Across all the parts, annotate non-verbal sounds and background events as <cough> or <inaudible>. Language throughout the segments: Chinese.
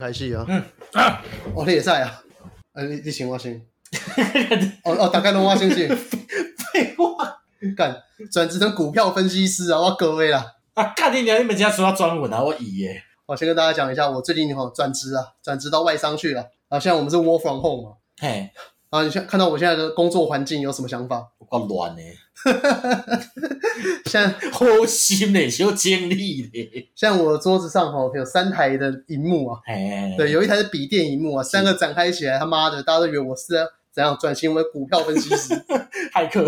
开戏啊！嗯啊，哦，你也在啊？呃、啊，你你请我先。<laughs> 哦哦，大概拢我先先。<laughs> 废话，干转职成股票分析师啊！我各位啦。啊，干你娘！你们家说要专文啊？我以耶。我先跟大家讲一下，我最近哈转职啊，转职到外商去了。啊，现在我们是 work from home 嘛。嘿。啊，你现看到我现在的工作环境有什么想法？我够乱呢。<laughs> 现在 <laughs> 好心嘞，小精力呢。像我桌子上哈有三台的荧幕啊，嘿对，有一台是笔电荧幕啊，三个展开起来，他妈的，大家都以为我是怎样转型为股票分析师，<laughs> 骇客。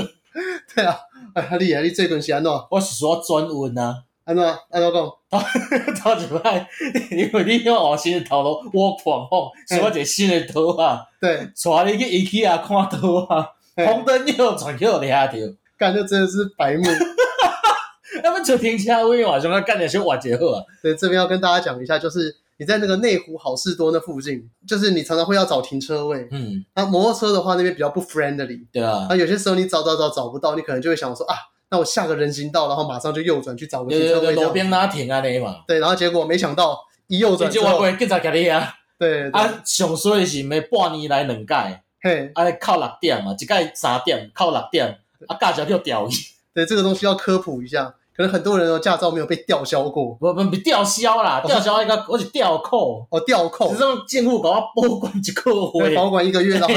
对啊，哎，厉害，你这顿是安怎？我是说专文啊。安怎？安怎讲？<laughs> 头 <laughs> 一摆，因为你用学新的头路，我狂放，是我一个新的图啊。对，带你去 IKEA 看图啊，红灯又转给我抓到。干，这真的是白目。那么就停车位嘛，想要干点些瓦结合。对，这边要跟大家讲一下，就是你在那个内湖好事多那附近，就是你常常会要找停车位。嗯。那摩托车的话，那边比较不 friendly。对啊。那有些时候你找找找找不到，你可能就会想说啊。那我下个人行道，然后马上就右转去找个停车位。路边拉停啊？那嘛。对，然后结果没想到一右转之后，警察给你啊。对。啊，上衰的是每半年来两届。嘿。啊，靠六点嘛，一届三点，靠六点，啊，驾照就掉去。对，这个东西要科普一下，可能很多人的驾照没有被吊销过。不不，被吊销啦，吊销一个我是吊扣。哦，吊扣。只是让进户搞我保管一个月。<laughs> 保管一个月，然后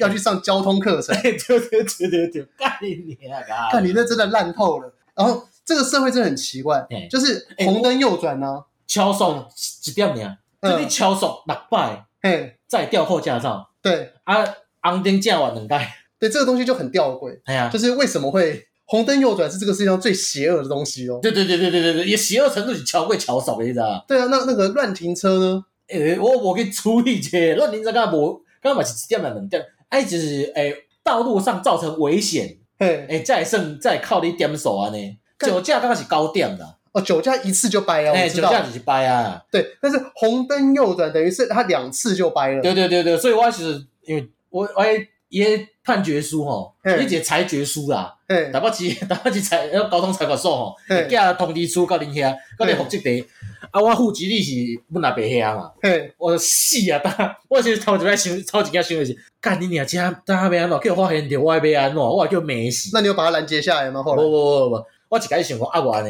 要去上交通课程。<laughs> 对对对对对，干你娘啊！<laughs> 看你那真的烂透了。然后这个社会真的很奇怪，就是红灯右转呢，超速一点呢，就你超速六百，嘿，再吊扣驾照。对啊，红灯正完两代。对，这个东西就很吊诡。哎呀，就是为什么会？红灯右转是这个世界上最邪恶的东西哦。对对对对对对对，也邪恶程度是超过超少的，你知道对啊，那那个乱停车呢？诶，我我给处理这乱停车，刚刚无，刚是一点两点，哎，就是诶，道路上造成危险，诶诶，再剩再靠你点数啊呢？酒驾刚刚是高点的哦，酒驾一次就掰啊，哎，酒驾就是掰啊。对，但是红灯右转等于是他两次就掰了。对对对对，所以我是因为我我也。判决书吼，伊一个裁决书啦，台北市 <laughs> 台北市裁交通裁判所吼，会寄通知书到恁遐，到恁户籍地，啊，我户籍地是阮阿伯遐嘛，我死啊！当 <laughs> 我是头一摆想，头一件想的是，干你娘，遮当阿伯安怎叫我发现着我要安怎，我叫骂死。那你有把他拦截下来吗？后来？不不不不，我一开始想讲啊，我呢，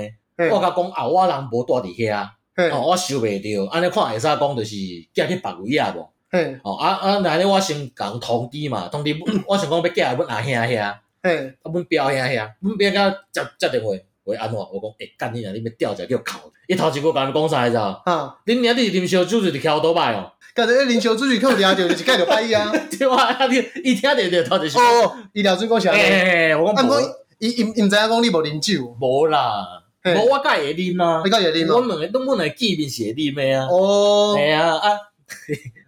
我甲讲啊，我人无住伫遐，哦，我收袂着，安尼看会使讲就是寄去别位啊无。嘿，哦啊啊，那呢？我先讲通知嘛，通知我想讲要寄来阮阿兄遐，嘿，啊，阮表兄遐，阮表甲接接电话，喂，安怎？我讲，诶，干你啊，你要吊者叫哭，伊头一句甲你讲啥？你知道？哈，恁娘你啉烧酒就是敲倒摆哦，干你啉烧酒就靠听着，就是盖着摆呀，<laughs> 对啊，啊你伊听着着头就是哦，伊了准讲啥？诶，我讲，啊，我伊伊伊毋知影讲你无啉酒，无啦，无我甲会啉啊，你甲会啉啊？阮两个，阮两个见面是会啉诶啊，哦，系啊，啊。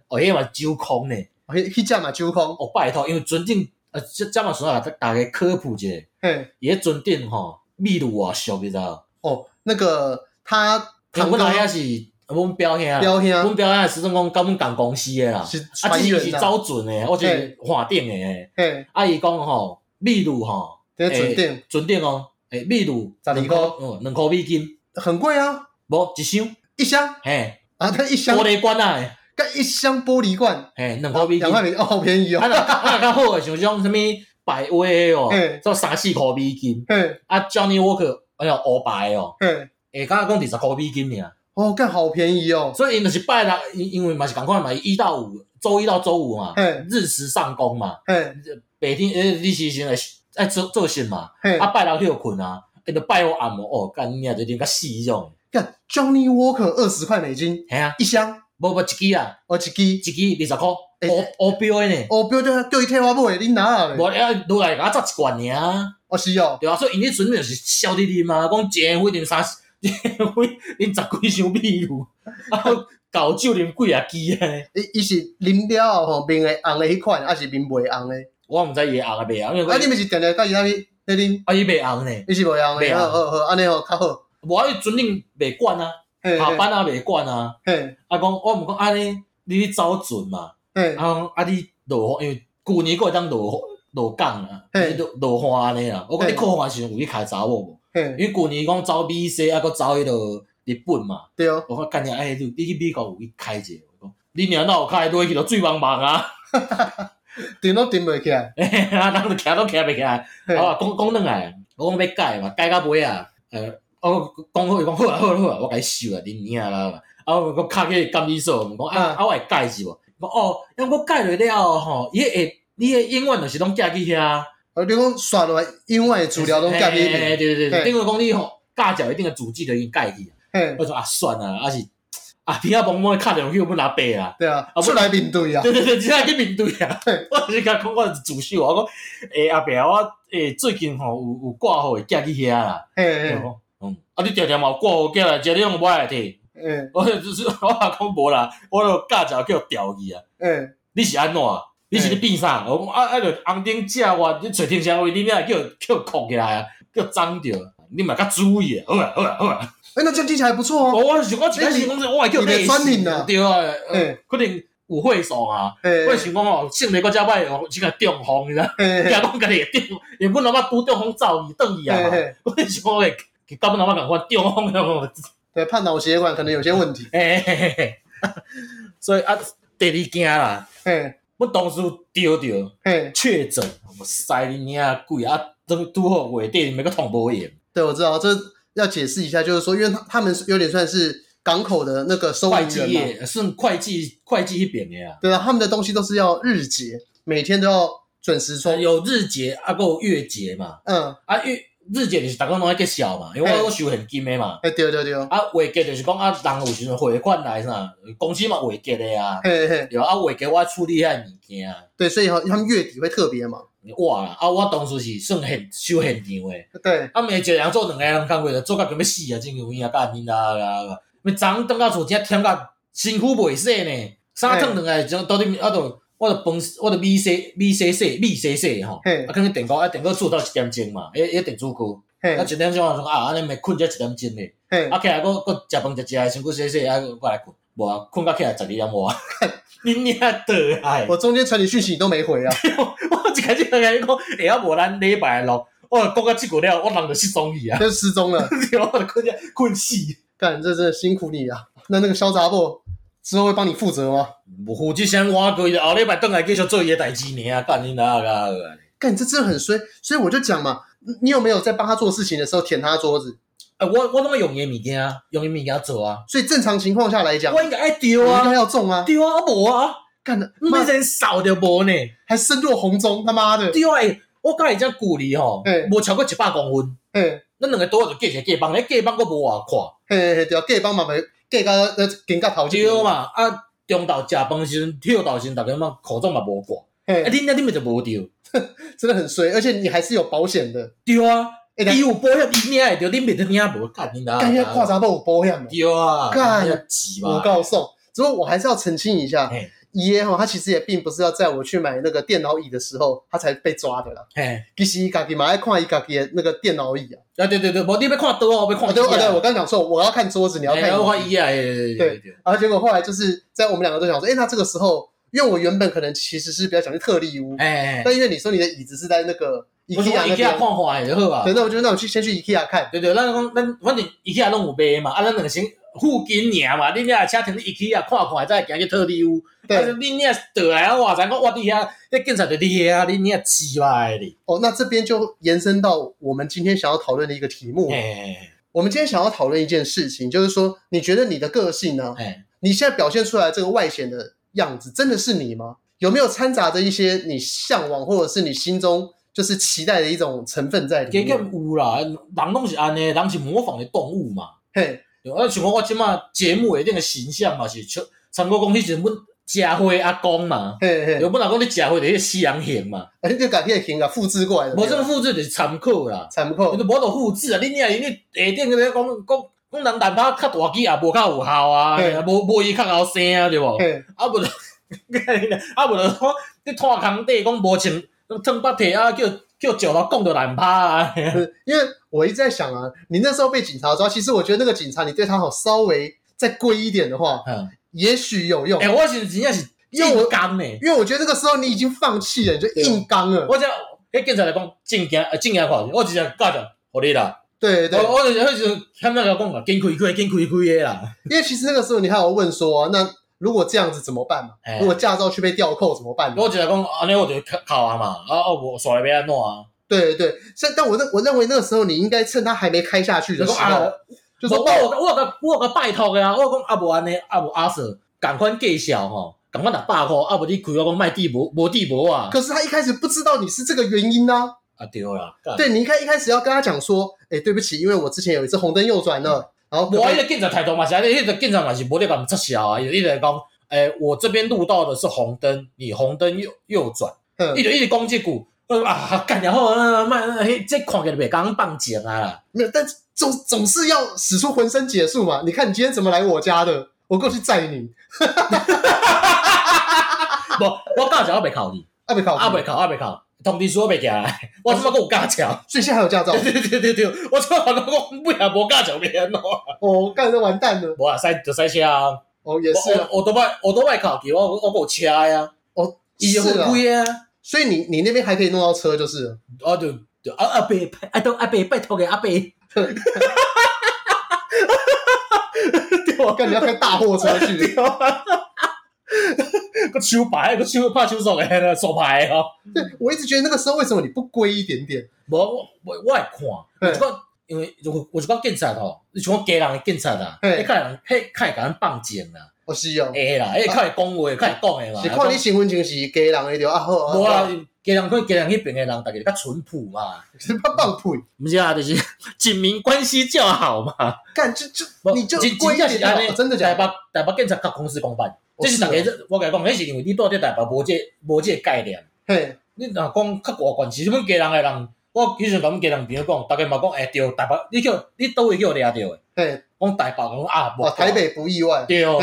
哦，迄个嘛酒空呢？哦，迄迄只嘛酒空。哦，拜托，因为尊顶，呃，这这嘛说啊，大家科普一下。嘿，伊迄尊顶吼，秘鲁啊，俗你知道？哦，那个他，他阮老兄是阮表兄，表兄，阮表兄是算讲甲阮共公司诶啦，是啊，伊是招准诶，我是华顶诶。嘿，啊，伊讲吼，秘鲁吼，这尊顶，尊顶哦，诶，秘鲁十二箍，嗯，两箍美金，很贵啊，无一箱，一箱，嘿，啊，他一箱。玻璃罐啊。盖一箱玻璃罐，哎，两块美金，两块美金哦，好便宜哦。啊，那较好诶，像种什么百威哦，做三四块美金。嗯，啊，Johnny Walker，哎呀，五百哦。嗯，诶，刚刚讲二十块美金尔。哦，干好便宜哦。所以因就是拜六，因因为嘛是赶快嘛，一到五，周一到周五嘛，日时上工嘛。嗯，白天诶，你是先来爱做做事嘛。啊，拜六去就困啊，因就拜我暗哦，哦，干你啊，就啉甲死种。干 Johnny Walker 二十块美金，系啊，一箱。无无一支啊，哦一支一支二十箍，乌乌标诶呢？乌标叫叫伊替我买，你拿无啊，落来甲我扎一罐尔。哦是哦，对啊，所以因迄阵就是笑滴滴嘛，讲一个月啉三，一个月啉十几箱啤酒，啊，搞酒啉几啊支啊？伊伊是啉了后吼面会红诶迄款，还是面袂红诶？我毋知伊会红啊袂红。啊，你毋是定定甲伊那边那啉？啊，伊袂红呢？伊是袂红诶，好好好，安尼吼较好。无啊，伊阵恁袂惯啊，下班啊袂管啊。嘿，啊讲我毋讲安尼。你去走船嘛？嗯，啊，啊，你落因为旧年过当落落降啊，落落花安尼啊。我讲你考花时阵有去开查某无？因为旧年讲走美西，啊，搁走迄落日本嘛。对哦。我讲干你哎，你去美国有去开者？我讲你娘哪有开落去都水茫茫啊！<laughs> 顶都顶袂起来，<laughs> 啊，人都徛都徛袂起来。啊，讲讲转来，我讲要改嘛，改到尾啊，呃，我讲好伊讲好啊好啊好啊，我甲伊收啊，恁娘啦！啊，我卡去监理所，讲啊啊，我会改是无？讲哦，因为我改落了吼，伊会，你诶永远就是拢寄去遐。啊，你讲刷落来，永远诶资料拢寄去。对对对，等于讲你吼，教教一定诶主机就已经改去。我说啊，算啊，啊是。啊，听下帮我卡掉去，我拿背啊。对啊，出来面对啊。对对对，出来去面对啊。<laughs> 我是甲讲，我是自首，我讲，诶阿伯啊，我诶最近吼有有挂号会寄去遐啦。嘿嘿。嗯，啊你条条嘛有挂号寄来，只你用我来摕。<laughs> 嗯。我就是我讲无啦，我着教教叫调去啊。嗯。你是安怎？你是咧变啥？我讲啊啊，着红顶正我，你找停车位，你咩叫叫扣起来啊？叫脏掉，你嘛较注意啊。好啊好啊好啊。诶，那这样听起来不错哦。我想讲，其他新公司我还叫类似的，对啊，诶，可能有会所啊。我想讲哦，性别国家歹哦，即个中风，你知道？<laughs> 假讲家己中，原本老爸拄中风走去转去啊。<laughs> 我想讲诶，根本老爸讲我中风，对，怕脑血管可能有些问题。<laughs> 诶，<laughs> 所以啊，第二件啦，嘿，我当时丢掉，嘿，确诊，我塞你娘鬼啊，都拄好月底每个通报员。对，我知道这。要解释一下，就是说，因为他他们有点算是港口的那个收银员嘛，是会计会计一边的呀。对啊，他们的东西都是要日结，每天都要准时充。有日结啊，够月结嘛。嗯，啊月日结就是逐个拢爱结小嘛，因为我我收现金诶嘛。哎，对对对。啊，月结就是讲啊，人有时阵汇款来啥，公司嘛月结的啊。嘿嘿。对啊，月结我处理遐物件。对，所以吼，他们月底会特别忙。哇啦！啊，我当初是算现收现场诶。对。啊，每一个人做两个人工课，做甲要死啊！真有影啊，干恁啊！咪昨昏倒到厝，只忝甲辛苦袂洗呢。三顿两个，就到底啊，都我着饭，我着米洗米洗洗米洗洗吼。啊，可能电锅啊，电锅煮到一点钟嘛，一一电煮锅。啊，一点钟我讲啊，安尼咪困才一点钟咧。啊，起来，搁搁食饭食食，身躯洗洗，啊，过来困。无啊，困到起来十二点外。<laughs> 恁娘的哎！我中间传你讯息你都没回啊。<laughs> 我一开始就甲你讲，哎呀，无咱礼拜六，我讲到这个了，我人就失踪去啊，就失踪了，<laughs> 我困觉困死。干，这真的辛苦你啊！那那个小杂货之后会帮你负责吗？不负责，先我过后礼拜转来继续做伊个代志呢啊！干你哪个？干，这真的很衰，所以我就讲嘛，你有没有在帮他做事情的时候舔他桌子？哎，我我怎么用伊物件啊？用伊物件做啊？所以正常情况下来讲，我应该爱丢啊，应该要中啊，丢啊，无啊。干的，没人少的无呢，还身若红钟，他妈的！对啊，我甲伊只距离吼，无超过一百公分。嘿，咱两个拄好就隔一个隔帮，迄隔帮佫无偌宽。嘿嘿嘿，对啊，隔帮嘛袂隔到呃，更加头前。对嘛，啊，中昼食饭时阵，跳到时阵，大家嘛口罩嘛无挂。哎，恁那恁咪就无丢，<laughs> 真的很衰，而且你还是有保险的。对啊，伊有保险，伊领会着，恁咪就领无干，你哪？干遐夸张都有保险的。对啊，干，我告诉，只不过我还是要澄清一下。爷哈，他其实也并不是要在我去买那个电脑椅的时候，他才被抓的啦。哎，其实伊家己嘛爱看伊家己的那个电脑椅啊。啊，对对对，我你要看桌啊，我要看。对对，我刚讲错，我要看桌子，你要看。我看椅啊，对对对。然后结果后来就是在我们两个都想说，哎，那这个时候，因为我原本可能其实是比较想去特例屋，哎，但因为你说你的椅子是在那个 IKEA 那边看坏就好吧？对，那我就那我去先去 IKEA 看。对对，那讲那反正 IKEA 拢有卖嘛，啊，咱两个先。附近尔嘛，恁遐车停伫 IKEA 看看，再行去特利屋。对，恁遐倒来，我话我我伫遐，迄警察就伫遐，恁遐奇怪哩。哦，那这边就延伸到我们今天想要讨论的一个题目。哎，我们今天想要讨论一件事情，就是说，你觉得你的个性呢？哎，你现在表现出来这个外显的样子，真的是你吗？有没有掺杂着一些你向往或者是你心中就是期待的一种成分在里面？有啦，人拢是安尼，人是模仿的动物嘛。嘿。啊，像讲我即马节目一定的形象嘛是像参考讲迄时阮家辉阿公嘛，嘿嘿，有本来讲你家辉着迄个西洋型嘛，啊，你就甲迄个型啊复制过来，无这个复制就是参考啦，参考，你着无得复制啊，恁遐因为下顶个咧讲讲讲人难拍较大机也无较有效啊，无无伊较后生啊，对无？啊无就，<laughs> 啊无就讲你拖空底讲无穿脱把体啊叫。就酒了，供的难趴啊！因为我一直在想啊，你那时候被警察抓，其实我觉得那个警察，你对他好稍微再贵一点的话，嗯，也许有用。哎、欸，我是真正是硬刚呢，因为我觉得那个时候你已经放弃了，你就硬刚了。我讲，哎，警察来讲，正经呃正经话，我直接教着，好你啦。对对，我我就是他们那个讲啊，坚开开，坚开开的啦。因为其实那个时候你还有问说，那如果这样子怎么办嘛？如果驾照去被吊扣怎么办？我直接讲，安尼我就考啊嘛，啊我耍了别安怎啊？对对对，但但我认我认为那个时候你应该趁他还没开下去的时候，就是我我我个我个拜托呀，我讲阿伯安尼阿伯阿 Sir，赶快介绍吼，赶快拿百块，阿伯你开我讲卖地无无地无啊。可是他一开始不知道你是这个原因呢。啊对啦，对你一开一开始要跟他讲说，哎对不起，因为我之前有一次红灯右转了，然后我一个警察态度嘛是，那个警察嘛是无得咁撤销啊，伊就讲，哎我这边录到的是红灯，你红灯右右转，一直一直攻击股。啊，干然后啊，妈，嘿，这看起来袂刚放箭啊啦，没有，但总总是要使出浑身解数嘛。你看你今天怎么来我家的？我过去载你。<laughs> 不，我驾照还没考你，还没考，还没考，还没考，通知书还没寄来。<laughs> 我怎么跟我驾照？所以现在还有驾照？对对对对对，我怎么可能讲不然无驾照没安怎？哦，干这完蛋了。无啊，塞就塞车啊。哦，也是。我都卖，我都卖考给我我我有车呀。哦，是啊。所以你你那边还可以弄到车，就是哦，对对，阿阿伯，阿都阿伯拜托给阿伯，<laughs> 对我看你要开大货车去，个手牌个手怕手手诶手牌哦。对，我一直觉得那个时候为什么你不归一点点？我我我我爱看，我就讲，因为我我就讲警察吼，你像家人的警察啦，迄个人迄较会甲咱放箭啦。哦是哦，会啦，诶，较会讲话，较会讲诶嘛。是看你身份证是家人诶，就啊好。无啊，家人可能家人迄边诶人，大家较淳朴嘛。是怕放屁，毋是啊，就是 <laughs> 警民关系较好嘛。干就就你就真正是安尼，真的假？台北台北警察甲公司公办，这是大家我甲你讲，迄是因为你住伫台北无这无这概念。嘿，你若讲较外县市，阮家人诶人，我以前甲阮家人朋友讲，逐个嘛讲，会着，台北你叫你倒位叫掠着诶。嘿，讲台北讲啊，无台北不意外。对哦。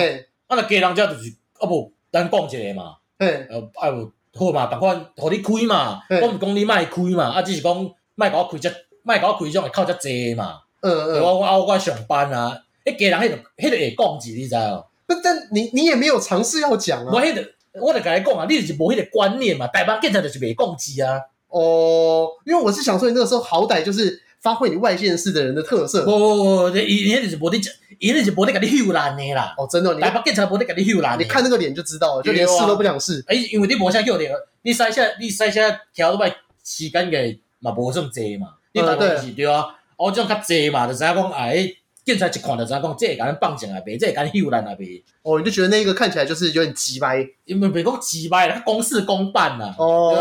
啊，那家人遮就是啊无，咱讲一个嘛，呃，啊无好嘛，赶快互你开嘛，我毋讲你莫开嘛，啊，只是讲莫甲我开遮，莫甲我开种会靠遮济嘛，嗯嗯，我我我我上班啊，迄家人迄个迄个会讲字，你知哦？不，但你你也没有尝试要讲啊。我迄个，我著甲你讲啊，你就是无迄个观念嘛，台湾警察就是袂讲字啊。哦，因为我是想说，你那个时候好歹就是发挥你外县市的人的特色。不不不，伊伊迄就是无你讲。伊那是无得甲你唬烂的啦，哦，真的，台北警察无得甲你唬烂，你看那个脸就知道了，就连试都不想试。哎，因为你无啥叫点，你塞下你塞下调都卖时间个嘛无这么济嘛，你大概是对啊，我这种较济嘛，就知影讲哎，警察一看就知影讲，这会甲咱放箭啊呗，这会甲咱唬烂啊呗。哦，你就觉得那个看起来就是有点鸡掰，因为别讲鸡掰啦，公事公办呐。哦，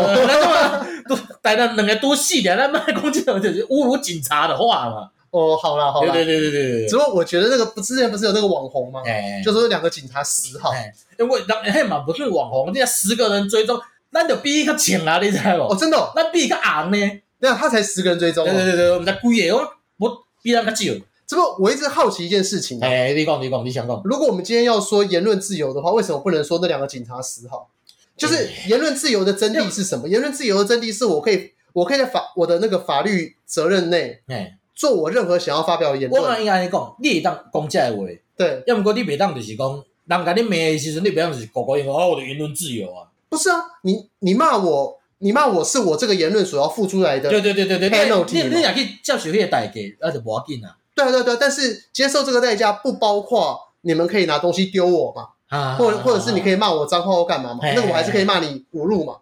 都带了两个多细点，那卖公这种就是侮辱警察的话嘛。哦，好了好了，对对对对对，只不过我觉得那个不之前不是有那个网红吗？哎，就说两个警察死好，因为当嘿嘛不是网红，人家十个人追踪，那就比他强啊，你知道不？哦，真的，那比他昂呢？对啊，他才十个人追踪，对对对对，我们在故意哦，我比他更久。只不过我一直好奇一件事情，哎，你讲你讲你想讲，如果我们今天要说言论自由的话，为什么不能说那两个警察死好？就是言论自由的真谛是什么？言论自由的真谛是我可以，我可以在法我的那个法律责任内，哎。做我任何想要发表的言论，我讲应该你讲，你会当讲这个话，对，要不过你袂当就是讲，人家你骂的时阵，你袂当就是高高兴兴哦，我的言论自由啊，不是啊，你你骂我，你骂我是我这个言论所要付出来的，对对对对对，你你也可以接受迄个代价，那就无要紧啊，对对对，但是接受这个代价不包括你们可以拿东西丢我嘛，啊，或者或者是你可以骂我脏话或干嘛嘛，那我还是可以骂你侮辱嘛，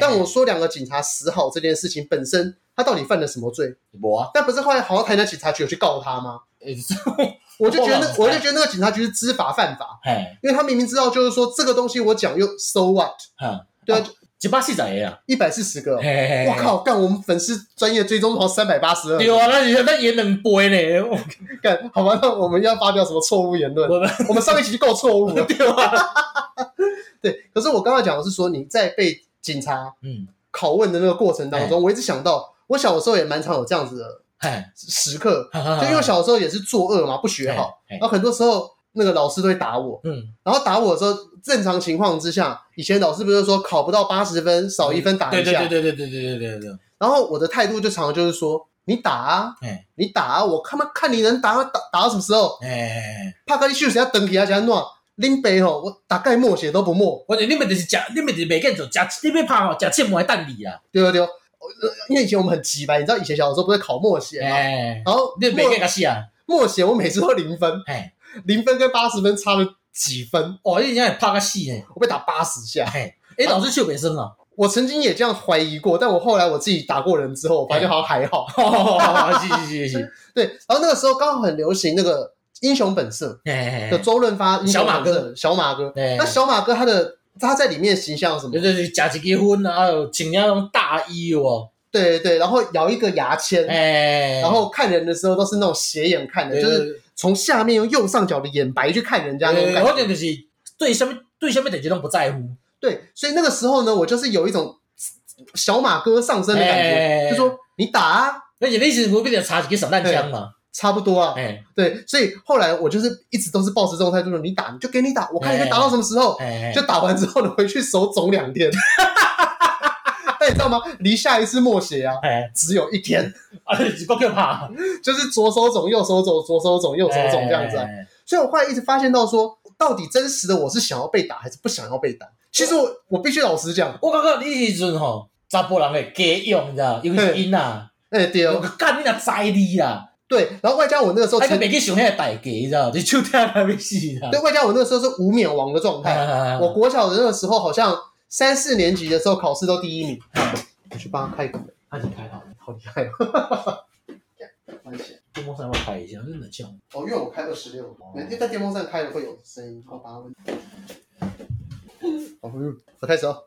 但我说两个警察死好这件事情本身。他到底犯了什么罪？我啊，但不是后来好像台南警察局有去告他吗？<laughs> 我就觉得那我就觉得那个警察局是知法犯法，因为他明明知道就是说这个东西我讲又 so what？对啊，一百四十个啊，一百四十个，我靠，干我们粉丝专业追踪好三百八十二，对啊，那那也能播呢？<laughs> 干好吧，那我们要发表什么错误言论？我们上一期就够错误了，<laughs> 对吧？对，可是我刚刚讲的是说你在被警察嗯拷问的那个过程当中，我一直想到。我小的时候也蛮常有这样子的时刻，<laughs> 就因为小的时候也是作恶嘛，不学好，然后很多时候那个老师都会打我，嗯，然后打我的时候，正常情况之下，以前老师不是说考不到八十分少一分打一下，对对对对对对对对对，<laughs> 然后我的态度就常常就是说，你打啊，你打啊，我看嘛看你能打打打到什么时候，哎，怕跟你休息要等起来才暖，拎杯吼，我大概默写都不默，我你们就是假，你们就是没见做假，你们怕吼假切莫还蛋你啊，对对对。因为以前我们很急吧，你知道以前小的时候不是考默写吗？然后你每个个系啊，默写我每次都零分，零分跟八十分差了几分。哦，你现在怕个死呢？我被打八十下。哎，老师秀北生了。我曾经也这样怀疑过，但我后来我自己打过人之后，我发现好像还好。行行行行，对。然后那个时候刚好很流行那个《英雄本色》的周润发，小马哥，小马哥。那小马哥他的他在里面形象什么？就是假结婚啊，穿那种大衣哦。对对对，然后咬一个牙签，然后看人的时候都是那种斜眼看的，就是从下面用右上角的眼白去看人家那种感觉。我就是对下面对下面等级都不在乎。对，所以那个时候呢，我就是有一种小马哥上身的感觉，就说你打啊，而且那时不必得插几个散弹枪嘛，差不多啊。对，所以后来我就是一直都是抱持这种态度，说你打你就给你打，我看你可以打到什么时候，就打完之后呢，回去手肿两天。<laughs> 但你知道吗？离下一次默写啊，只有一天，<laughs> 啊，够可怕，就是左手肿，右手肿，左手肿，右手肿这样子。所以我后来一直发现到说，到底真实的我是想要被打还是不想要被打？其实我我必须老实讲，我感觉你一阵吼，查甫人会假用，你知道，尤其是因啊，哎对，干你那知你啦，对，然后外加我那个时候，还没去想那个代价，你知道，就手疼还没死啦。对，外加我那个时候是无冕王的状态，我国小的那个时候好像三四年级的时候考试都第一名，我去帮他开个门，他已经开好，好厉害哦。关系，电风扇要开一下，真的强。哦，因为我开二十六，因为在电风扇开了会有声音，我把它问。好，我开始哦。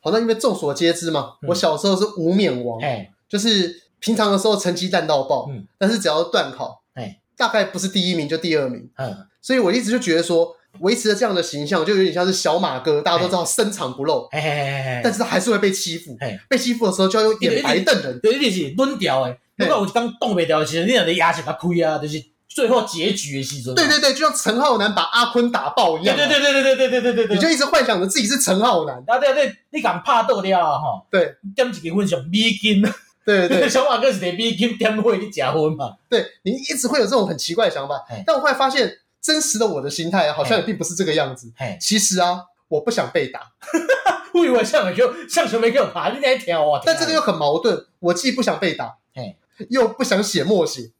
好，那因为众所皆知嘛，我小时候是无冕王，就是平常的时候成绩烂到爆，嗯。但是只要断考，哎。大概不是第一名就第二名，嗯。所以我一直就觉得说，维持了这样的形象，就有点像是小马哥，大家都知道深藏不露，但是他还是会被欺负，被欺负的时候就要用眼白瞪人，对，一定是抡掉诶。如果我刚动不掉，其实你那个牙齿较亏啊，就是。最后结局的戏中，对对对，就像陈浩南把阿坤打爆一样，对对对对对对对对对对，你就一直幻想着自己是陈浩南，啊对对，你敢怕斗掉啊哈？对，点一个分上美金，对对，<laughs> 小马哥是得逼金点会去结婚嘛？对，你一直会有这种很奇怪的想法，但我后来发现，真实的我的心态好像也并不是这个样子。其实啊，我不想被打，<laughs> 我以为像没给我，像什么没给我爬，你在挑啊？但这个又很矛盾，我既不想被打，又不想写默写，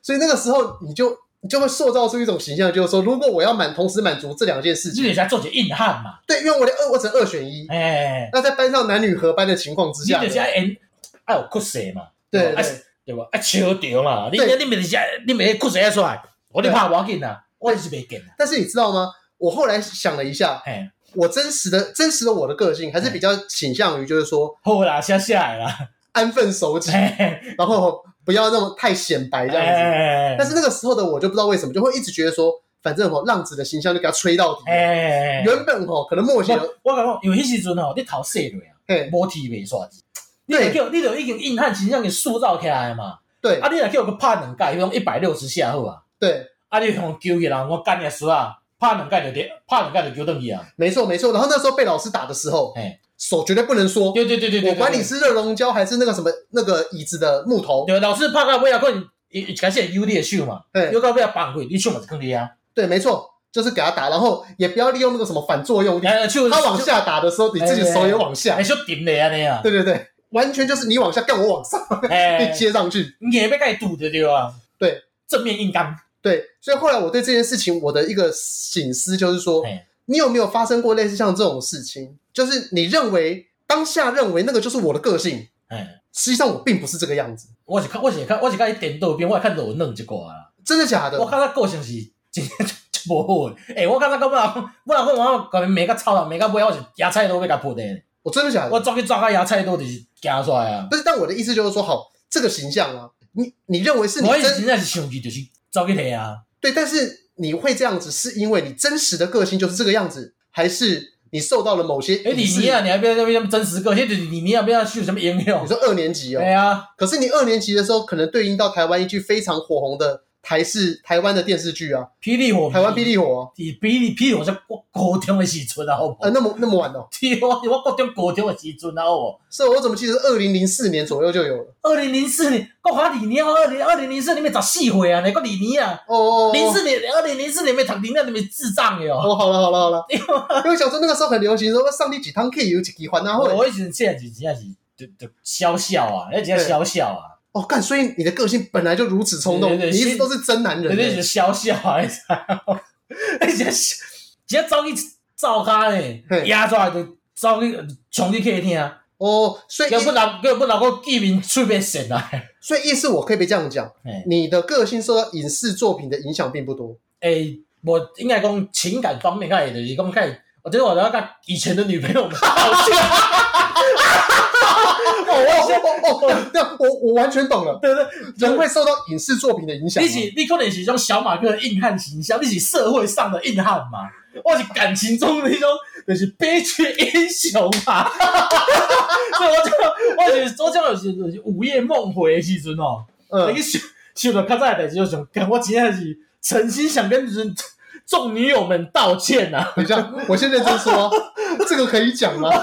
所以那个时候，你就你就会塑造出一种形象，就是说，如果我要满同时满足这两件事情，你得先做些硬汉嘛。对，因为我的二我只二选一。哎，那在班上男女合班的情况之下，你哎有酷色嘛？对对对吧？啊，笑掉嘛？你你没先你没酷色出来，我就怕我紧啊，我也是没紧。但是你知道吗？我后来想了一下，哎，我真实的真实的我的个性还是比较倾向于就是说，后来下下来了，安分守己，然后。不要那么太显摆这样子，但是那个时候的我就不知道为什么就会一直觉得说，反正吼浪子的形象就给他吹到底。欸欸欸，原本吼可能默写，我感觉有些时阵吼你头洗落啊，无体没刷子。你得叫你得已经硬汉形象给塑造起来嘛。对，啊，你若叫个拍两盖，用一百六十下好啊。对，啊，你用揪起来，我干你死啊，拍两盖就跌，拍两盖就揪断去啊。没错没错，然后那时候被老师打的时候，哎手绝对不能说，对对对对对，我管你是热熔胶还是那个什么那个椅子的木头，对，老师怕到不要困，一开始有点秀嘛，对，又到不要绑回，你秀嘛是坑你啊，对，没错，就是给他打，然后也不要利用那个什么反作用力，他往下打的时候，你自己手也往下，就顶的啊那样，对对对，完全就是你往下，干我往上，被接上去，你也被盖堵的对吧？对，正面硬刚，对，所以后来我对这件事情我的一个醒思就是说。你有没有发生过类似像这种事情？就是你认为当下认为那个就是我的个性，哎，实际上我并不是这个样子。我是看，我是看，我是看一点豆边，我看到我弄一挂啊，真的假的？我看他个性是今天就不好。哎，我看他根本不然我我搞每个操了，每个不要我是牙菜都被他破的。我真的假的？我抓去抓个牙菜都就是夹出来啊。不是，但我的意思就是说，好，这个形象啊，你你认为是你真在是兄弟，就是抓去提啊。对，但是。你会这样子，是因为你真实的个性就是这个样子，还是你受到了某些？哎，李尼啊，你还不要那么真实个性，你你你要不要去什么应用？你说二年级哦？对啊。可是你二年级的时候，可能对应到台湾一句非常火红的。台式台湾的电视剧啊，霹雳火，台湾霹雳火，霹雳霹雳火是国高中的时阵啊，好不？呃，那么那么晚哦，<laughs> 对，我我高中高中的时阵啊，好不？是，我怎么记得二零零四年左右就有了？二零零四年，国华里年二零二零零四年没十四岁啊，你个里年啊？哦哦，零四年二零零四年没读零那里面智障哟。哦，好了好了好了，因为小时候那个时候很流行说上第几堂课有几几环啊，我以前现在是现在是就就笑笑啊，那叫笑笑啊。哦，干！所以你的个性本来就如此冲动，你一直都是真男人，那是笑笑啊！而且直接走去灶骹诶，压出来就走去冲去客厅。哦，所以要不然要不然我见面出面神啊。<laughs> 所以意思我可以别这样讲，你的个性受到影视作品的影响并不多。诶，我应该讲情感方面，开始就是讲开，我觉得我要跟以前的女朋友们道歉。哦 <laughs> 哦哦，我我完全懂了。对对，人会受到影视作品的影响。你是你可能是种小马哥的硬汉形象，你是社会上的硬汉嘛？我是感情中的一种，就是悲剧英雄嘛。所以我就我就我讲的就是午夜梦回的时阵哦，嗯，你想想到较早的代志，就想，我今天是诚心想跟人众女友们道歉呐、啊。等一下，我现在就说，<laughs> 这个可以讲吗？<laughs>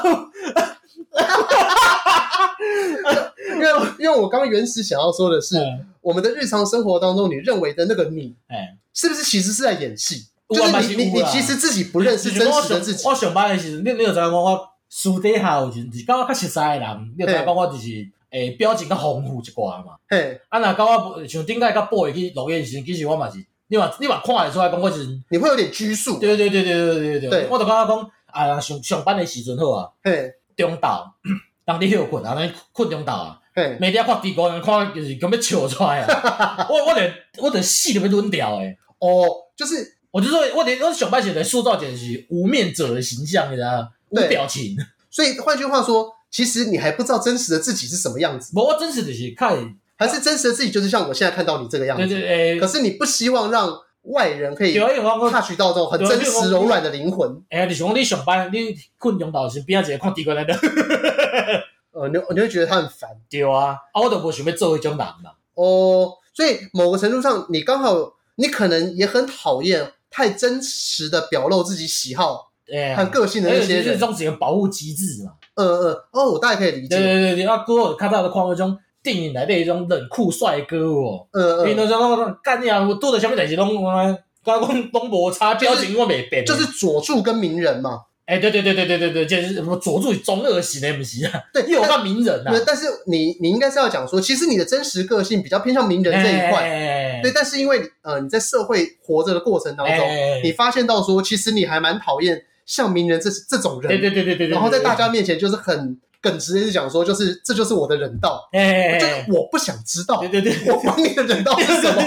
因为因为我刚刚原始想要说的是，嗯、我们的日常生活当中，你认为的那个你，哎，是不是其实是在演戏？就是你你你其实自己不认识真实的自己。我上班的时候，你你有知影讲我私底下有阵是跟我较熟悉的人，你有知影讲我就是诶表情较丰富一寡嘛。嘿，啊那跟我像顶个甲 boy 去录音时，其实我嘛是，你嘛你嘛看会出来讲我是，你会有点拘束。对对对对对对对对。我就感觉讲啊上上班的时阵好啊，嘿，中昼当你休困啊，你困中昼啊，嘿，每天看地光看就是根本笑出来啊。<laughs> 我我连我连戏都被抡掉诶。哦，就是。我就说，我连我上班时在塑造简直是无面者的形象，你知道吗？无表情。所以换句话说，其实你还不知道真实的自己是什么样子。不过真实的是看，还是真实的自己就是像我现在看到你这个样子。对对对。可是你不希望让外人可以 touch 到这种很真实柔软的灵魂。哎，你想你上班，你困中到时边仔直接看地过来的。<laughs> 呃，你你会觉得他很烦。对啊，啊，我都不想要做一种人嘛。哦，所以某个程度上，你刚好，你可能也很讨厌。太真实的表露自己喜好和个性的那些人，就是这种保护机制嘛。嗯嗯，哦，我大概可以理解。对对对，啊，哥，我看到的况那种电影来的一种冷酷帅哥哦。嗯嗯。你都讲那种干呀，我多的下面哪些东西？刚刚东摩擦表情我没变。就是佐助跟鸣人嘛。哎，对对对对对对对，就是什么佐助中二型的 MC 啊。对，又有个鸣人啊。但是你你应该是要讲说，其实你的真实个性比较偏向鸣人这一块。对，但是因为呃你在社会活着的过程当中，你发现到说，其实你还蛮讨厌像鸣人这这种人。对对对对对。然后在大家面前就是很。耿直是讲说，就是这就是我的人道，哎，就是我不想知道，对对对，我管你的人道是什么，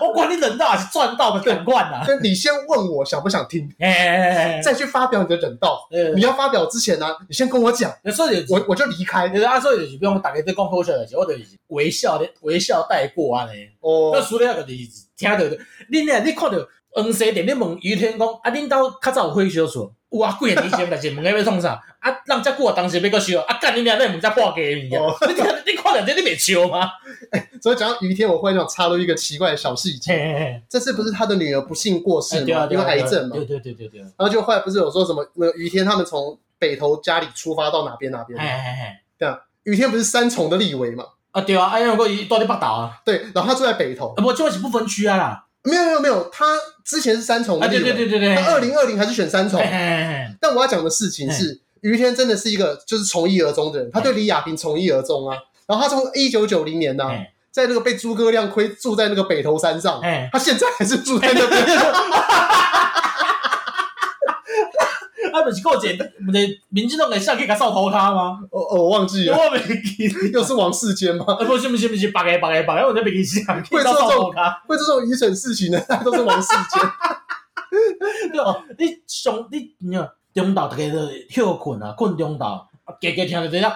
我管你人道还是赚到的更惯呐。你先问我想不想听，哎，再去发表你的忍道。你要发表之前呢，你先跟我讲，所以我我就离开。你啊，所以就是不用大家在讲好笑的我就是微笑的微笑带过啊。嘞。哦，那输了个例子，听到的，你呢？你看到黄色点，你问于天讲啊，恁兜较早有火烧厝。哇，几年以前但是问个要创啥？啊，人家过当时要个烧啊，干你娘！那问在挂给你啊？你 <laughs> 你看两天你没笑吗？<laughs> 哎，所以讲到于天，我忽然想插入一个奇怪的小细节。这次不是他的女儿不幸过世吗？因为癌症嘛。对对对对对。然后就后来不是有说什么？那个于天他们从北投家里出发到哪边哪边？哎哎哎，对啊，于天不是三重的立委嘛？啊对啊，哎呀，我到底北投啊？对，然后他住在北投。啊不，就是不分区啊啦。没有没有没有，他之前是三重的，对对对对对，他二零二零还是选三重。但我要讲的事情是，于天真的是一个就是从一而终的人，他对李亚平从一而终啊。然后他从一九九零年呢，在那个被诸葛亮亏住在那个北头山上，他现在还是住在那边。<laughs> 他不是够简单，不对，民进党的下去给扫头卡吗？哦哦，我忘记了，我没记，又是王世坚吗？<laughs> 不是不是不是，八个八个八个，我那边给下会做这种会做这种愚蠢事情的，都是王世坚。对哦，你上你你看中岛大家都休困啊，困中岛，给给听着这样。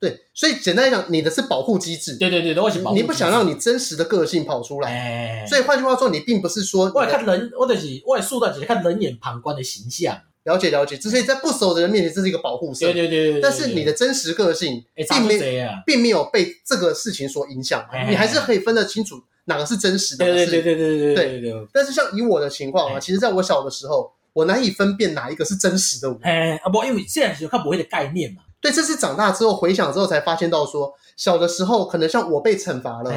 对，所以简单来讲，你的是保护机制。对对对，我是保护。你不想让你真实的个性跑出来，所以换句话说，你并不是说，我看人，我就是我塑造只是看人眼旁观的形象。了解了解，之所以在不熟的人面前，这是一个保护色。对对对对。但是你的真实个性，并没并没有被这个事情所影响，你还是可以分得清楚哪个是真实的。对对对对对对对。但是像以我的情况啊，其实在我小的时候，我难以分辨哪一个是真实的我。哎啊不，因为现在是看不会的概念嘛。对，这是长大之后回想之后才发现到说，小的时候可能像我被惩罚了，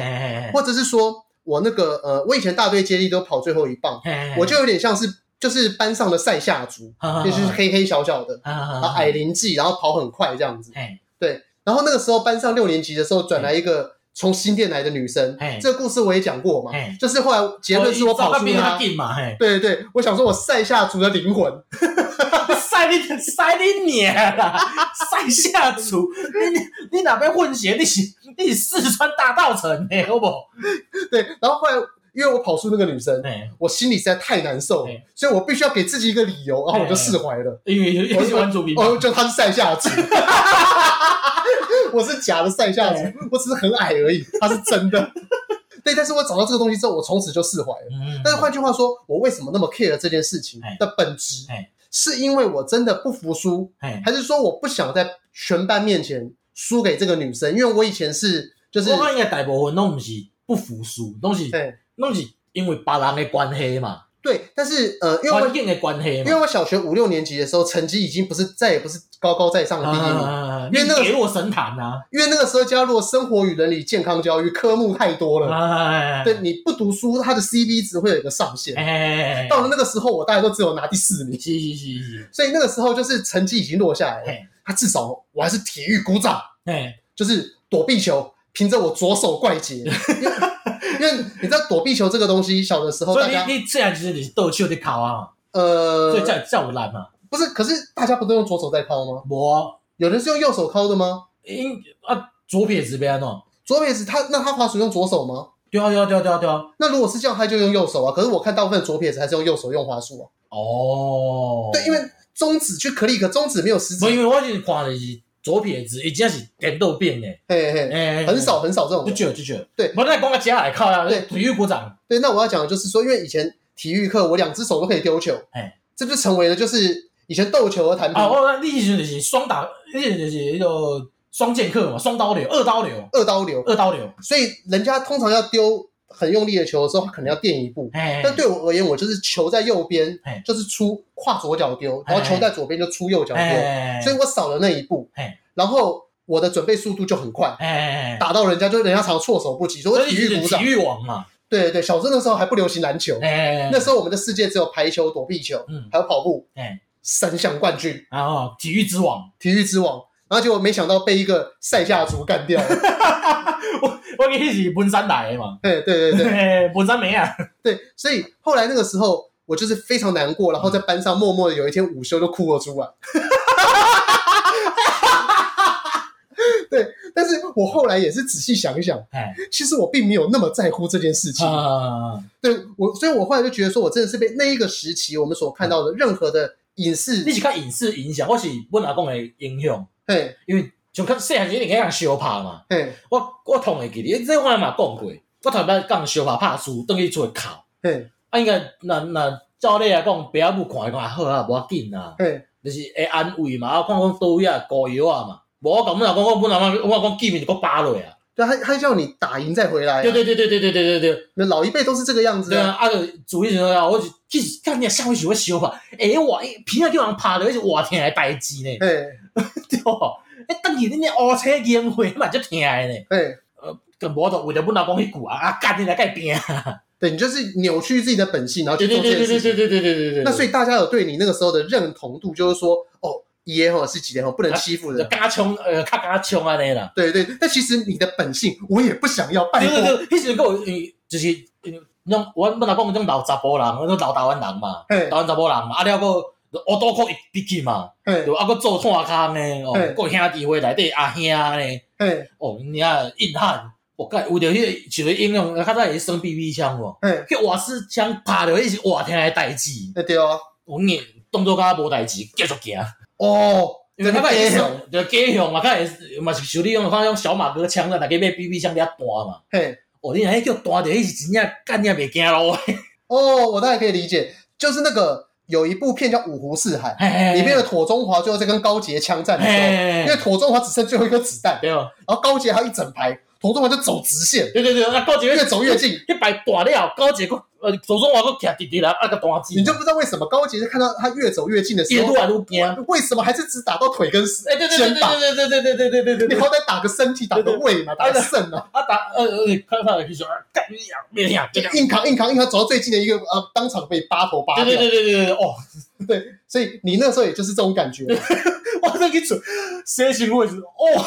或者是说我那个呃，我以前大队接力都跑最后一棒，我就有点像是。就是班上的赛夏族，就是黑黑小小的，然后矮灵计，然后跑很快这样子。对，然后那个时候班上六年级的时候转来一个从新店来的女生，这个故事我也讲过嘛，就是后来结论是我跑出她，对对对，我想说我塞夏族的灵魂，塞你塞你娘啦，赛夏族，你你你哪边混血？你是你是四川大稻城的好不好？对，然后后来因为我跑出那个女生，我心里实在太难受，所以我必须要给自己一个理由，然后我就释怀了，因为我是原住民，哦，就他是赛夏族。<laughs> 我是假的赛下子，我只是很矮而已，他是真的。<laughs> 对，但是我找到这个东西之后，我从此就释怀了。嗯、但是换句话说，我为什么那么 care 这件事情的本质，是因为我真的不服输，还是说我不想在全班面前输给这个女生？因为我以前是，就是我应该大部分都不是不服输，都是都是因为别人的关系嘛。对，但是呃，因为环境的关系，因为我小学五六年级的时候，成绩已经不是再也不是高高在上的第一名，啊、因为那个跌落神坛啊，因为那个时候加入生活与伦理、健康教育科目太多了，啊、对，你不读书，它的 CB 值会有一个上限。哎、到了那个时候，我大概都只有拿第四名，是是是是，所以那个时候就是成绩已经落下来了。他至少我还是体育鼓掌，哎，就是躲避球，凭着我左手怪杰。<laughs> 因为你知道躲避球这个东西，小的时候大家，所以你你这样其实你是斗球的考啊，呃，所以叫叫我懒嘛，不是，可是大家不都用左手在抛吗？我有人是用右手抛的吗？因啊左撇子边哦，左撇子他那他滑鼠用左手吗？对啊对啊对啊对啊对啊，那如果是这样，他就用右手啊。可是我看大部分左撇子还是用右手用滑鼠啊。哦，对，因为中指去 click，中指没有食指。不，因为我是看的是。左撇子已经是点豆变的，嘿嘿，哎，很少很少这种，就就就对。我再讲个家来靠呀，对，体育鼓掌。对，那我要讲的就是说，因为以前体育课我两只手都可以丢球，哎，这就成为了就是以前斗球的弹屏。哦，你以前就是双打，以前就是那个双剑客嘛，双刀流，二刀流，二刀流，二刀流。所以人家通常要丢很用力的球的时候，他可能要垫一步。哎但对我而言，我就是球在右边，就是出跨左脚丢，然后球在左边就出右脚丢，所以我少了那一步。哎。然后。我的准备速度就很快，哎，打到人家就人家常措手不及，说体育体育王嘛。对对对，小时候那时候还不流行篮球，哎，那时候我们的世界只有排球、躲避球，嗯，还有跑步，哎，三项冠军，然后体育之王，体育之王，然后结果没想到被一个赛夏族干掉了。我 <laughs> 我给你是文山来的嘛，对对对对，文 <laughs> 山没啊，对，所以后来那个时候我就是非常难过，然后在班上默默的有一天午休就哭了出来。<laughs> 对，但是我后来也是仔细想一想，哎，其实我并没有那么在乎这件事情。啊，对我，所以我后来就觉得说，我真的是被那一个时期我们所看到的任何的影视，你是看影视影响，或是我阿公的影响。嘿，因为就较细汉时你给人相拍嘛。嘿，我我同会记得，这我嘛讲过，我头摆讲相拍拍输，等于出去考。嘿，啊，应该那那照理来讲，爸母看一看好啊，无要紧啊。嘿，就是会安慰嘛，啊，看讲倒位啊膏药啊嘛。无我讲，本来讲，我本来嘛，我讲见面就给我扒落啊。对，还还叫你打赢再回来。对对对对对对对对对。那老一辈都是这个样子。对啊，啊个主意是怎样？我就其实看你下回就会修法。哎，我平常叫人拍的，是活疼的代志呢。哎，<laughs> 对哦。哎，等于恁个乌车宴会嘛，就听的呢。对，呃，跟无就为了本来讲迄句啊，啊，干你来改变。<laughs> 对，你就是扭曲自己的本性，然后去做这件事情。对对对对对对对对。那所以大家有对你那个时候的认同度，就是说，哦。爷吼是几年吼不能欺负人，嘎穷呃，咔嘎穷啊那啦。对对，但其实你的本性，我也不想要拜托。对对对，迄时个就是，那我本来讲种老查甫人，那老台湾人嘛，台湾查甫人嘛，啊了个乌多裤一笔记嘛，对，啊搁做炭坑呢，哦，个兄弟会内底阿兄呢，哦，你啊硬汉，我讲为着迄个就是应用，较早会生 BB 枪喎，迄瓦斯枪拍着迄是活疼的代志，对啊，我念动作甲无代志，继续行。哦，因为他个也是，就家乡嘛，他也是嘛是像你用，看用小马哥枪的，大家买 BB 枪比较大嘛。嘿，哦，你那叫弹着，迄是真正干你也袂惊咯。哦，我大概可以理解，就是那个有一部片叫《五湖四海》，里面的妥中华最后在跟高杰枪战的时候，因为妥中华只剩最后一颗子弹，对哦，然后高杰还有一整排。庹宗华就走直线，对对对，那高捷越走越近，一摆大了，高捷个呃庹宗华个徛滴滴啦，啊个大机，你就不知道为什么高捷看到他越走越近的时候，越来越惊，为什么还是只打到腿跟肩膀？对对对对对对对对对对，你好歹打个身体，打个胃嘛，打个肾嘛，啊打呃呃，看他的技术，干你娘，别娘，就硬扛硬扛硬扛，走到最近的一个呃，当场被八头扒掉，对对对对对对，哦，对，所以你那时候也就是这种感觉，哇，那个准，谁行为是哦，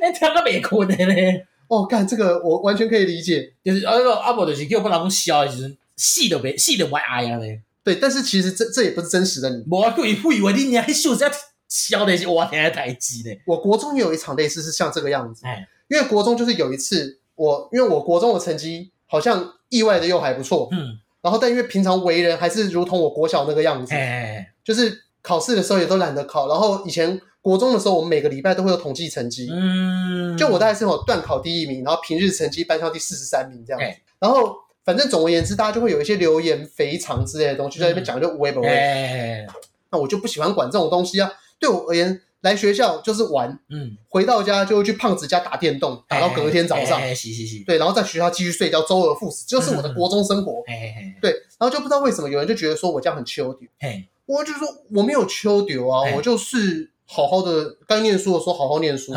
哎，听个没困的嘞。哦，干这个我完全可以理解，就是啊个阿伯就是叫我老公笑的时阵，死都别死都别爱啊咧。对，但是其实这这也不是真实的你。我故意以为你你还秀在笑的是我天的台机呢。我国中有一场类似是像这个样子，哎，因为国中就是有一次我，因为我国中的成绩好像意外的又还不错，嗯，然后但因为平常为人还是如同我国小那个样子，哎，就是考试的时候也都懒得考，然后以前。国中的时候，我们每个礼拜都会有统计成绩。嗯，就我大概是有段考第一名，然后平日成绩班上第四十三名这样子。欸、然后反正总而言之，大家就会有一些流言肥肠之类的东西在那边讲，就无谓不谓。那我就不喜欢管这种东西啊。对我而言，来学校就是玩。嗯，回到家就会去胖子家打电动，打到隔天早上。欸欸欸、对，然后在学校继续睡觉，周而复始，就是我的国中生活。嗯、对，然后就不知道为什么有人就觉得说我这样很秋丢。欸、我就说我没有秋丢啊，欸、我就是。好好的，该念书的时候好好念书，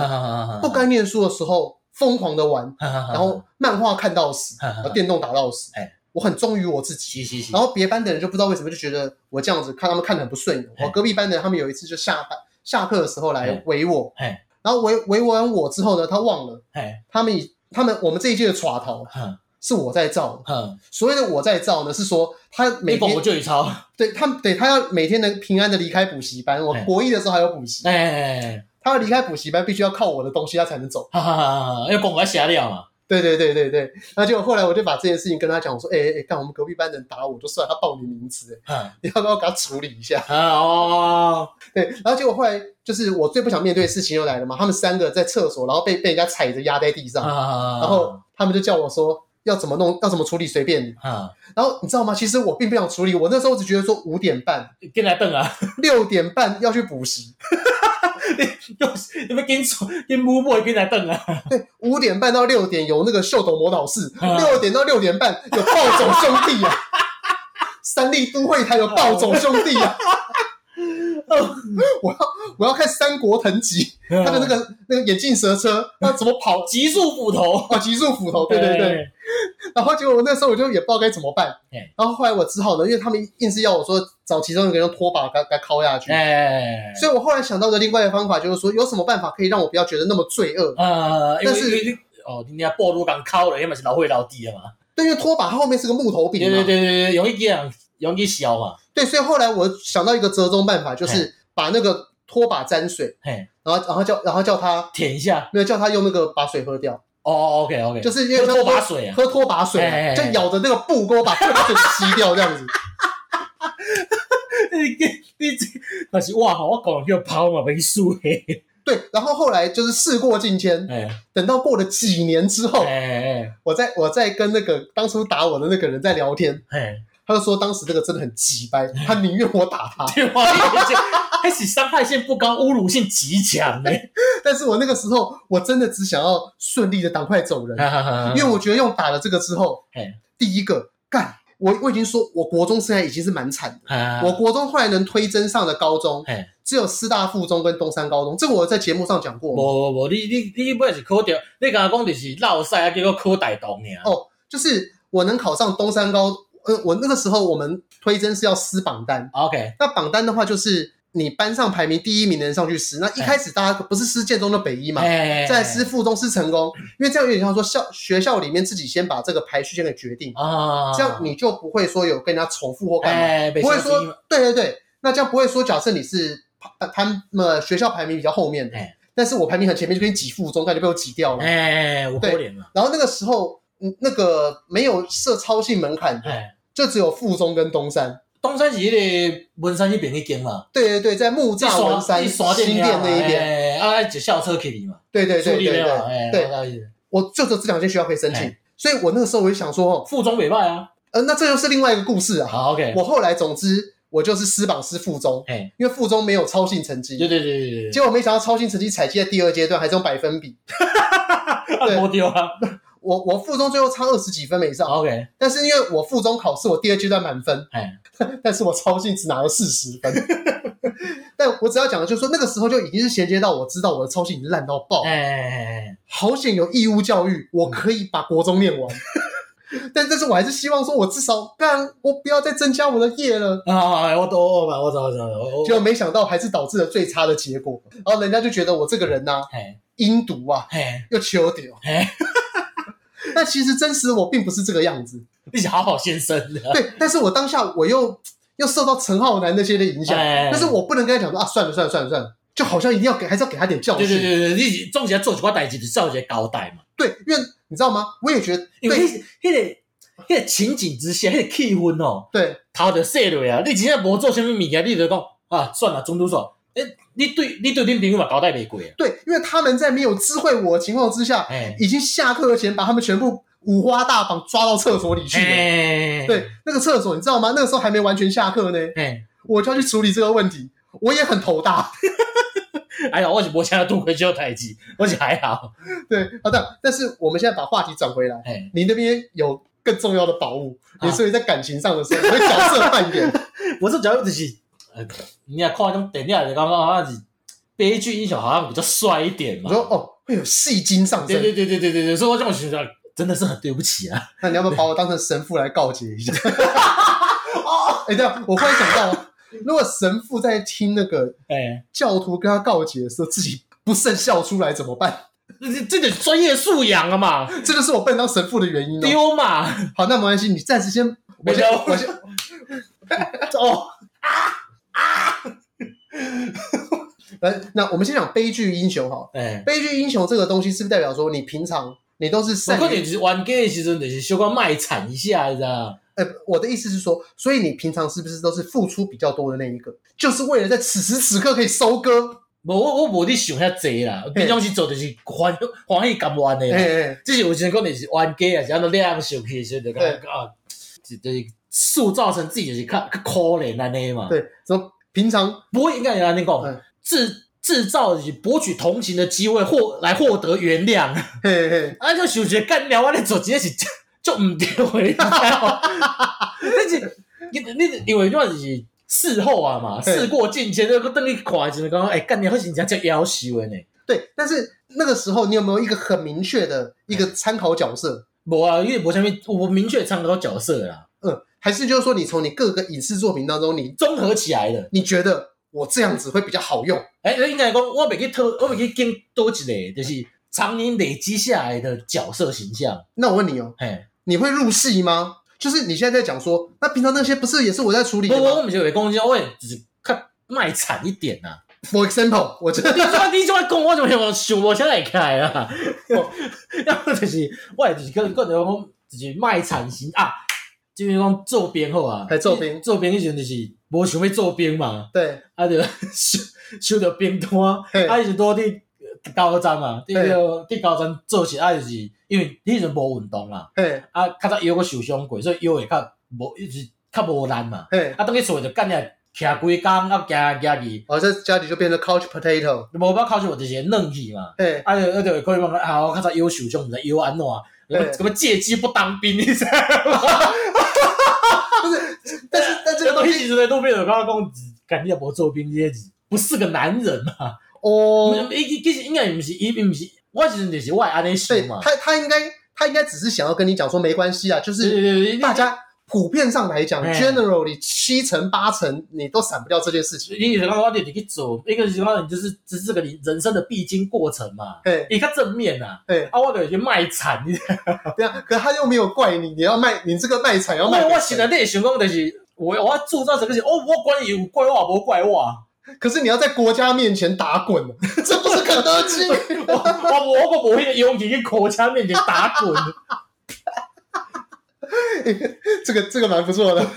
不该念书的时候疯狂的玩，然后漫画看到死，然后电动打到死。我很忠于我自己。然后别班的人就不知道为什么就觉得我这样子看他们看的很不顺眼。我隔壁班的人他们有一次就下班下课的时候来围我，然后围围完我之后呢，他忘了，他们以他们我们这一届的耍头。是我在造，嗯，所谓的我在造呢，是说他每天我就一抄，对他，对他要每天能平安的离开补习班。我国一的时候还有补习，哎，他要离开补习班，必须要靠我的东西，他才能走，哈哈哈，因为公开瞎聊嘛。对对对对对，那结果后来我就把这件事情跟他讲，我说，哎哎，看我们隔壁班人打我，就算他报你名字，哎，你要不要给他处理一下？哦，对，然后结果后来就是我最不想面对的事情又来了嘛，他们三个在厕所，然后被被人家踩着压在地上，然后他们就叫我说。要怎么弄？要怎么处理？随便你。啊，然后你知道吗？其实我并不想处理。我那时候只觉得说五点半跟来瞪啊，六点半要去补习。<laughs> 你你们跟错跟母母跟来瞪啊？对，五点半到六点有那个秀逗魔导士，六点到六点半有暴走兄弟啊，<laughs> 三立都会台有暴走兄弟啊。<laughs> 我要我要看《三国腾吉》，他的那个那个眼镜蛇车，他怎么跑？极速斧头啊！极速斧头，对对对。然后结果我那时候我就也不知道该怎么办。然后后来我只好呢，因为他们硬是要我说找其中一个人用拖把给给敲下去。哎，所以我后来想到的另外一个方法就是说，有什么办法可以让我不要觉得那么罪恶？呃，但是哦，今天暴露刚敲了，因为是老会老低了嘛。对，因为拖把它后面是个木头柄嘛。对对对对，容易这样，容易消嘛。对，所以后来我想到一个折中办法，就是把那个拖把沾水，嘿，然后然后叫然后叫他舔一下，没有叫他用那个把水喝掉。哦，OK OK，就是因为喝拖把水啊，喝拖把水，就咬着那个布给我把拖把水吸掉这样子。<laughs> 你你这但是哇，我搞就跑嘛没输嘿。对，然后后来就是事过境迁，等到过了几年之后，我在我在跟那个当初打我的那个人在聊天，他就说当时这个真的很鸡掰，他宁愿我打他。<laughs> 对，开始伤害性不高，侮辱性极强哎。<laughs> 但是我那个时候我真的只想要顺利的赶快走人，因为我觉得用打了这个之后，第一个干，我我已经说，我国中现在已经是蛮惨的。我国中后来能推甄上的高中，只有师大附中跟东山高中，这个我在节目上讲过。不不不，你你你不是考掉，你刚刚讲的是绕赛啊，结果考大东呢？哦，就是我能考上东山高。呃，我那个时候我们推甄是要撕榜单，OK，那榜单的话就是你班上排名第一名的人上去撕。那一开始大家不是撕建中的北一嘛，再撕附中撕成功，因为这样有点像说校学校里面自己先把这个排序先给决定啊，这样你就不会说有跟人家重复或干嘛，不会说，对对对，那这样不会说假设你是他们学校排名比较后面的，但是我排名很前面就给你挤附中，那就被我挤掉了，哎，我丢脸了。然后那个时候。那个没有设超性门槛，就只有附中跟东山。东山是那个文山那边一间嘛？对对对，在木栅文山新店那一边。啊，就校车可以嘛？对对对对对对。我就这这两间学校可以申请，所以我那个时候我就想说，附中没卖啊。呃，那这又是另外一个故事啊。好，OK。我后来总之我就是私榜撕附中，因为附中没有超性成绩。对对对对对。结果没想到超性成绩采集在第二阶段还是用百分比。<laughs> 哈哈哈哈丢啊！<laughs> 我我附中最后差二十几分以上，OK，但是因为我附中考试我第二阶段满分，哎，<laughs> 但是我超性只拿了四十分，但我只要讲的就是说那个时候就已经是衔接到我知道我的超性已经烂到爆，哎，好险有义务教育，我可以把国中念完，<laughs> 但但是我还是希望说我至少不然我不要再增加我的业了。啊，我懂我懂我懂我懂，结果没想到还是导致了最差的结果，然后人家就觉得我这个人呐，阴毒啊，又秋屌。但其实真实我并不是这个样子。你是好好先生的。对，但是我当下我又又受到陈浩南那些的影响，哎、但是我不能跟他讲说啊，算了算了算了算了，就好像一定要给，还是要给他点教训。对对对对，你总是要做几块代志，就造一个交代嘛。对，因为你知道吗？我也觉得，因为那个那个情景之下，那个气氛哦，对，头就洗落啊。你真正无做什么物件，你就讲啊，算了，中途说，哎，你对你对恁朋友嘛交代没过啊？对，因为他们在没有知会我的情况之下，哎，已经下课前把他们全部五花大绑抓到厕所里去了。哎，对，那个厕所你知道吗？那个时候还没完全下课呢。哎，我就要去处理这个问题，我也很头大。<laughs> 哎呀，我是没想到多亏就代志，我是还好。对，好的，但是我们现在把话题转回来。哎，你那边有更重要的宝物，你所以在感情上的时候，你会角色扮演。<laughs> 我是角色就是，呃，你看那种电影，就刚刚好像是悲剧英雄，好像比较帅一点嘛。你说哦，会有戏精上身。对对对对对对对，所以我这种觉得真的是很对不起啊。那你要不要把我当成神父来告诫一下？哦，<laughs> 哎，这样我忽然想到。如果神父在听那个哎教徒跟他告解的时候，自己不慎笑出来怎么办？这这得专业素养啊嘛！这就是我不能当神父的原因哦。丢嘛！好，那没关系，你暂时先，我先，我先，<laughs> 哦 <laughs> 啊啊！<laughs> 来，那我们先讲悲剧英雄哈。哎，悲剧英雄这个东西是不是代表说你平常你都是善？可能就是玩 gay 的时候，就是小可卖惨一下，你知道？呃，我的意思是说，所以你平常是不是都是付出比较多的那一个，就是为了在此时此刻可以收割？我我我无你想遐济啦，平常时做的是欢欢喜甘愿的啦。只是有时阵可能是冤家啊，是安怎两受气，所以就感觉啊，就是塑造成自己就是较较可怜安尼嘛。对，说平常不会应该安尼讲，制制造以博取同情的机会，获来获得原谅。嘿嘿，啊，就想说干了，我咧做这是。<laughs> 就唔对，但是你你因为那是事后啊嘛，事过境迁，就等你看就是讲，哎，干你好像人家叫夭寿的呢。对，但是那个时候你有没有一个很明确的一个参考角色？无啊，因为我前面我明确参考角色啦。嗯，还是就是说你从你各个影视作品当中你综合起来的，你觉得我这样子会比较好用？哎，应该讲我没去偷，我没去跟多一个，就是常年累积下来的角色形象。那我问你哦，哎。你会入戏吗？就是你现在在讲说，那平常那些不是也是我在处理的吗？我我们就会攻击，我也只是看卖惨一点呐、啊。For example，我觉得 <laughs> 你说你这么讲，我怎么想想不起来开啊？<laughs> 要不就是我也就是跟跟人讲，就是卖惨型啊，就是讲做兵好啊，还做兵。做兵以前就是无想要做兵嘛，对，啊就 <laughs> 收收到兵单，啊伊就多伫。高站嘛，伫个伫高站做起来就是因为迄阵无运动啦，啊，较早腰个受伤过，所以腰会较无一直较无力嘛，啊，等于说就干了徛规工啊，行行去，哦，这家里就变成 couch potato，无法 couch 就是软去嘛，啊，就就可以讲啊，我较早腰受伤，毋知腰安怎，什么借机不当兵，你知道吗？<laughs> 不是，但是但这个东西其实在路边有刚刚讲，干你也无做兵，阶级不是个男人嘛。哦，伊其实应该不是，伊并不是，我其实就是我安尼想嘛。他他应该他应该只是想要跟你讲说没关系啊，就是大家普遍上来讲，generally 七成八成你都闪不掉这件事情。你刚刚我点你去走，一个情况你就是这是个你人生的必经过程嘛。对，你看正面呐，对啊，我有些卖惨，<laughs> 对啊，可他又没有怪你，你要卖你这个卖惨要卖。我现在内想讲的是，我我要铸造这个是，哦，我管你有怪我不怪我。可是你要在国家面前打滚，<laughs> 这不是肯德基。<laughs> 我我我我不会勇气去国家面前打滚。<laughs> 这个这个蛮不错的。<laughs>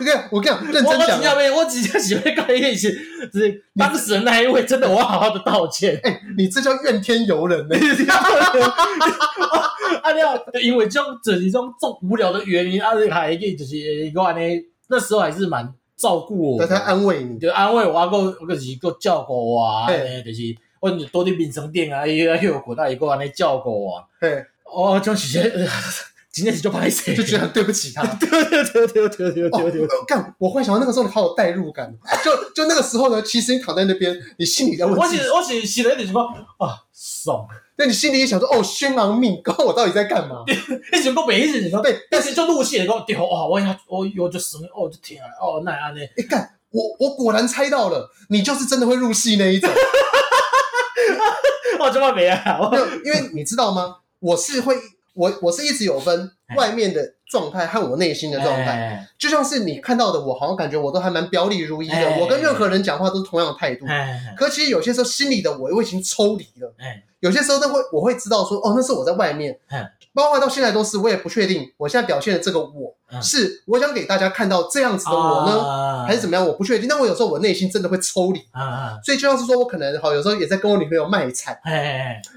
<laughs> 我跟你讲，认真讲，我只想喜欢看一些，就是当事人那一位，真的，我要好好的道歉。哎，你这叫怨天尤人呢？啊，你要因为这种这种这种无聊的原因，啊，还可以就是一个呢，那时候还是蛮。照顾我，他安慰你，就安慰我，个个是个照顾我啊，就是我多点民生店啊，又又有过，他一个安尼照顾我，嘿，哦，就是今天是就不好意思，就觉得很对不起他，<laughs> 对对对对对对对对，干，我幻想到那个时候你好有代入感，<laughs> 就就那个时候呢，其实你躺在那边，你心里在问，我写我写写了一点什么啊，爽。那你心里也想说，哦，宣昂命，告 <laughs> 我到底在干嘛？你想讲没事，你说对，但是就入戏，讲对哦，我呀，我我就死，哦，就天啊，哦，那样呢？你看，我我果然猜到了，你就是真的会入戏那一种。我这么没啊？因为你知道吗？我是会，我我是一直有分外面的状态和我内心的状态，欸、就像是你看到的我，好像感觉我都还蛮表里如一的，欸、我跟任何人讲话都是同样的态度。欸、可其实有些时候心里的我，我已经抽离了。欸、有些时候都会，我会知道说，哦，那是我在外面。欸包括到现在都是，我也不确定我现在表现的这个我是我想给大家看到这样子的我呢，还是怎么样？我不确定。但我有时候我内心真的会抽离，所以就像是说我可能好有时候也在跟我女朋友卖惨，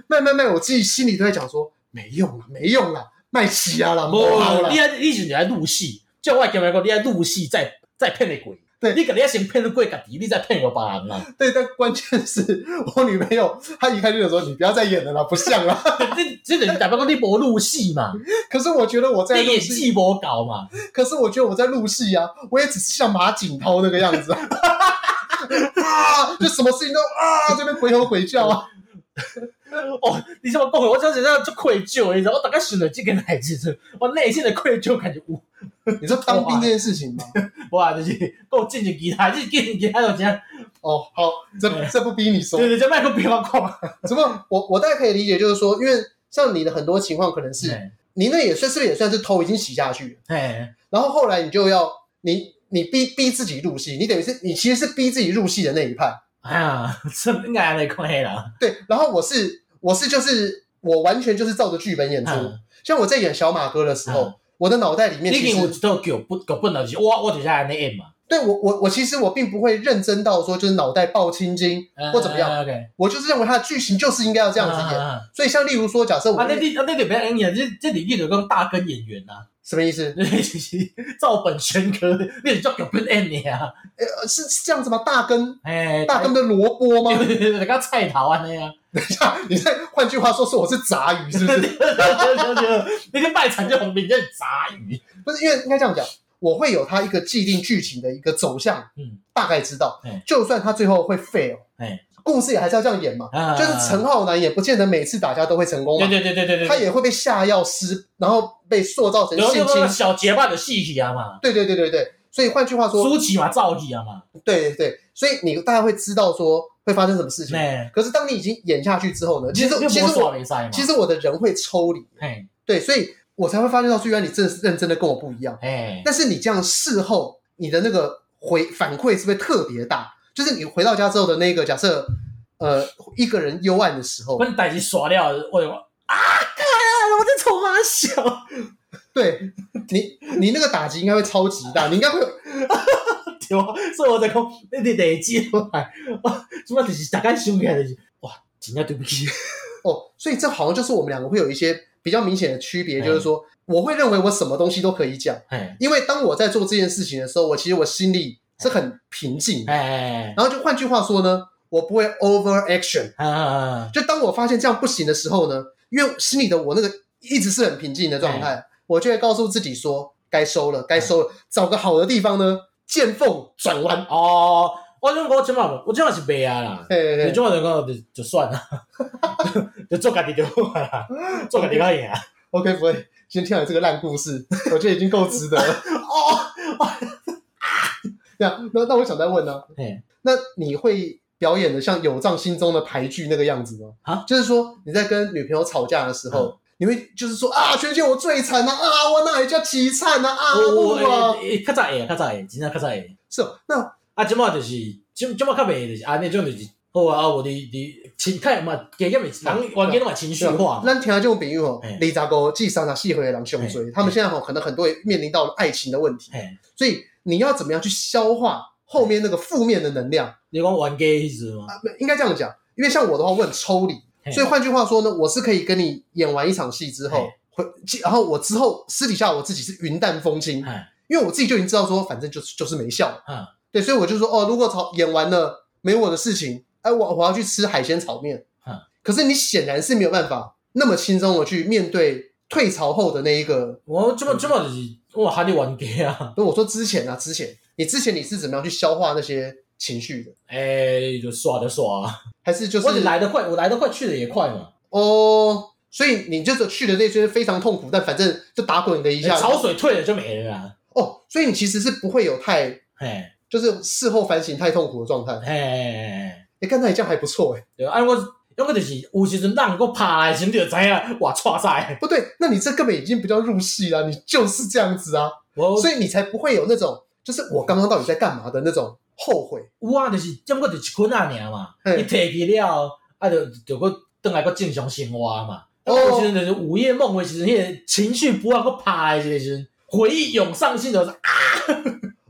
卖卖卖，我自己心里都在讲说没用了，没用了，卖起啊了，不好了。你你在入戏，叫我讲来讲，你在入戏，再再骗你鬼。对，你肯定要先骗得过家己，你再骗个别人嘛。对，但关键是我女朋友，她一开始就说：“你不要再演了啦，<laughs> 不像了。”这这等于代表说你没入戏嘛。可是我觉得我在演戏没搞嘛。可是我觉得我在入戏啊，我也只是像马景涛那个样子啊，<laughs> 就什么事情都啊这边鬼吼鬼叫啊。<laughs> 哦，你怎么讲，我真是这样就愧疚，你知道？我大概选了这个孩子，<laughs> 我内心的愧疚感觉无。你说当兵这件事情吗？<laughs> 哇，就是够进去其他，进去其他就这样。哦，好，这这不逼你说。对对，这麦克不要讲。怎么？我我大概可以理解，就是说，因为像你的很多情况，可能是你那也算是不是也算是头已经洗下去了。然后后来你就要你你逼逼自己入戏，你等于是你其实是逼自己入戏的那一派。哎呀，这应该还没亏了。对，然后我是我是就是我完全就是照着剧本演出，像我在演小马哥的时候。我的脑袋里面其实我都有不搞不能我我底下那 M 嘛，对我我我其实我并不会认真到说就是脑袋爆青筋或怎么样，我就是认为它的剧情就是应该要这样子演，所以像例如说，假设我啊那那那里边演这这里面有个大根演员呐，什么意思？<laughs> 照本宣科，那叫搞不 N 你啊？呃，是是这样子吗？大根，哎，大根的萝卜吗？对对对，那菜头啊那样。等一下，你再换句话说，是我是杂鱼，是不是？那个卖惨就很明显，杂鱼不是因为应该这样讲，我会有他一个既定剧情的一个走向，嗯，大概知道，就算他最后会 fail，哎，故事也还是要这样演嘛，就是陈浩南也不见得每次打架都会成功嘛，对对对对对，他也会被下药师，然后被塑造成性侵小结巴的戏体啊嘛，对对对对对，所以换句话说，舒淇嘛，赵体啊嘛，对对对，所以你大概会知道说。会发生什么事情？可是当你已经演下去之后呢？其实其实我其实我的人会抽离，对，所以我才会发现到，虽然你真的是认真的跟我不一样，但是你这样事后你的那个回反馈是不是特别大？就是你回到家之后的那个假设，呃，一个人幽暗的时候，把你带起耍掉，我啊，我在丑妈笑，对你你那个打击应该会超级大，<laughs> 你应该会。所以我在讲，你得累积出来，哇，主要就是大家想起来就是，哇，真的对不起。<laughs> 哦，所以这好像就是我们两个会有一些比较明显的区别，就是说，我会认为我什么东西都可以讲，因为当我在做这件事情的时候，我其实我心里是很平静，然后就换句话说呢，我不会 over action，就当我发现这样不行的时候呢，因为心里的我那个一直是很平静的状态，我就会告诉自己说，该收了，该收了，找个好的地方呢。见缝转弯哦，我这我这嘛，我这嘛是白啊啦，你这么讲就就算了，<laughs> 就做家己就好啦，做家己可以啊。OK，不会，先听完这个烂故事，我觉得已经够值得了。哦，那那我想再问呢，那你会表演的像有藏心中的牌剧那个样子吗？啊，就是说你在跟女朋友吵架的时候。你会就是说啊，全球我最惨啊，啊，我那也叫凄惨啊啊！我我诶，较早会，较早会，真正较早会。是哦，那啊，即马就是，即即马较袂就是，啊，那种就是，好啊，我你你情态嘛，加减袂，人环境嘛情绪化。咱听下这种比喻吼，二十五至三十四岁的人上追，他们现在吼可能很多人面临到爱情的问题，所以你要怎么样去消化后面那个负面的能量？你光玩 gay 意思吗？啊，应该这样讲，因为像我的话，我很抽离。所以换句话说呢，我是可以跟你演完一场戏之后，回，然后我之后私底下我自己是云淡风轻，因为我自己就已经知道说，反正就是就是没效，对，所以我就说哦，如果炒演完了没我的事情，哎，我我要去吃海鲜炒面，可是你显然是没有办法那么轻松的去面对退潮后的那一个，我这么这么我喊你玩 gay 啊，那我说之前啊，之前你之前你是怎么样去消化那些？情绪的，哎、欸，就耍的耍，还是就是我来得快，我来得快，去的也快嘛。哦，所以你就是去的那些非常痛苦，但反正就打滚的一下，潮水退了就没了啊。哦，所以你其实是不会有太，嘿，就是事后反省太痛苦的状态。嘿，哎，刚才你这样还不错哎。对啊，我因为就是有时阵让个趴的时候就知影哇，错赛。不对，那你这根本已经不叫入戏了，你就是这样子啊，所以你才不会有那种，就是我刚刚到底在干嘛的那种后悔。有啊，就是只不过就是困啊尔嘛，你提起了，啊就就个转来个正常生活嘛。哦，有时阵就是午夜梦回，其实那个情绪不让个趴的时阵，回忆涌上心头啊，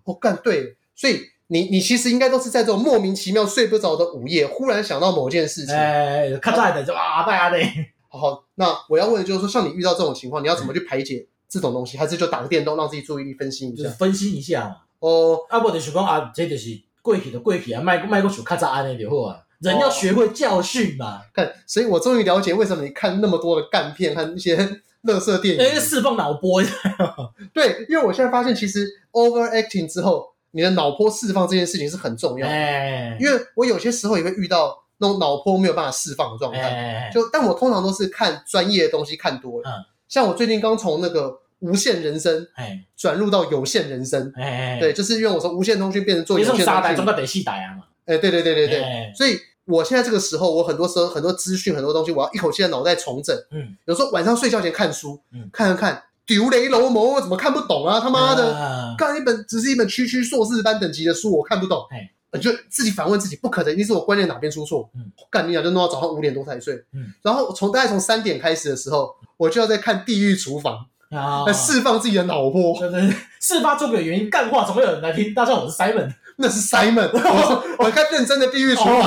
我干对，所以。你你其实应该都是在这种莫名其妙睡不着的午夜，忽然想到某件事情，哎，看在的就啊，大家嘞。<laughs> 好好，那我要问的就是说，像你遇到这种情况，你要怎么去排解这种东西？还是就打个电动，让自己注意力分析一下？就是分析一下嘛。哦，啊，不就是讲啊，这就是过去的过去啊，卖卖过去较早安尼就好啊。人要学会教训嘛。看，所以我终于了解为什么你看那么多的干片和一些垃圾电影，因为释放脑波。<laughs> 对，因为我现在发现，其实 overacting 之后。你的脑波释放这件事情是很重要的，欸、因为我有些时候也会遇到那种脑波没有办法释放的状态，欸、就但我通常都是看专业的东西看多了，嗯、像我最近刚从那个无限人生转入到有限人生，欸、对，就是因为我从无限通讯变成做有限通讯，总得细带啊嘛，哎，对对对对对，欸、所以我现在这个时候，我很多时候很多资讯很多东西，我要一口气的脑袋重整，嗯，有时候晚上睡觉前看书，嗯，看看看。丢雷楼魔，我怎么看不懂啊？他妈的，看一本只是一本区区硕士班等级的书，我看不懂。哎，就自己反问自己，不可能，一定是我观念哪边出错。嗯，干你俩就弄到早上五点多才睡。嗯，然后从大概从三点开始的时候，我就要在看《地狱厨房》啊，来释放自己的脑波。对对，事发诸葛原因，干话总会有人来听。大家好，我是 Simon，那是 Simon。<laughs> 我我看认真的《地狱厨房》。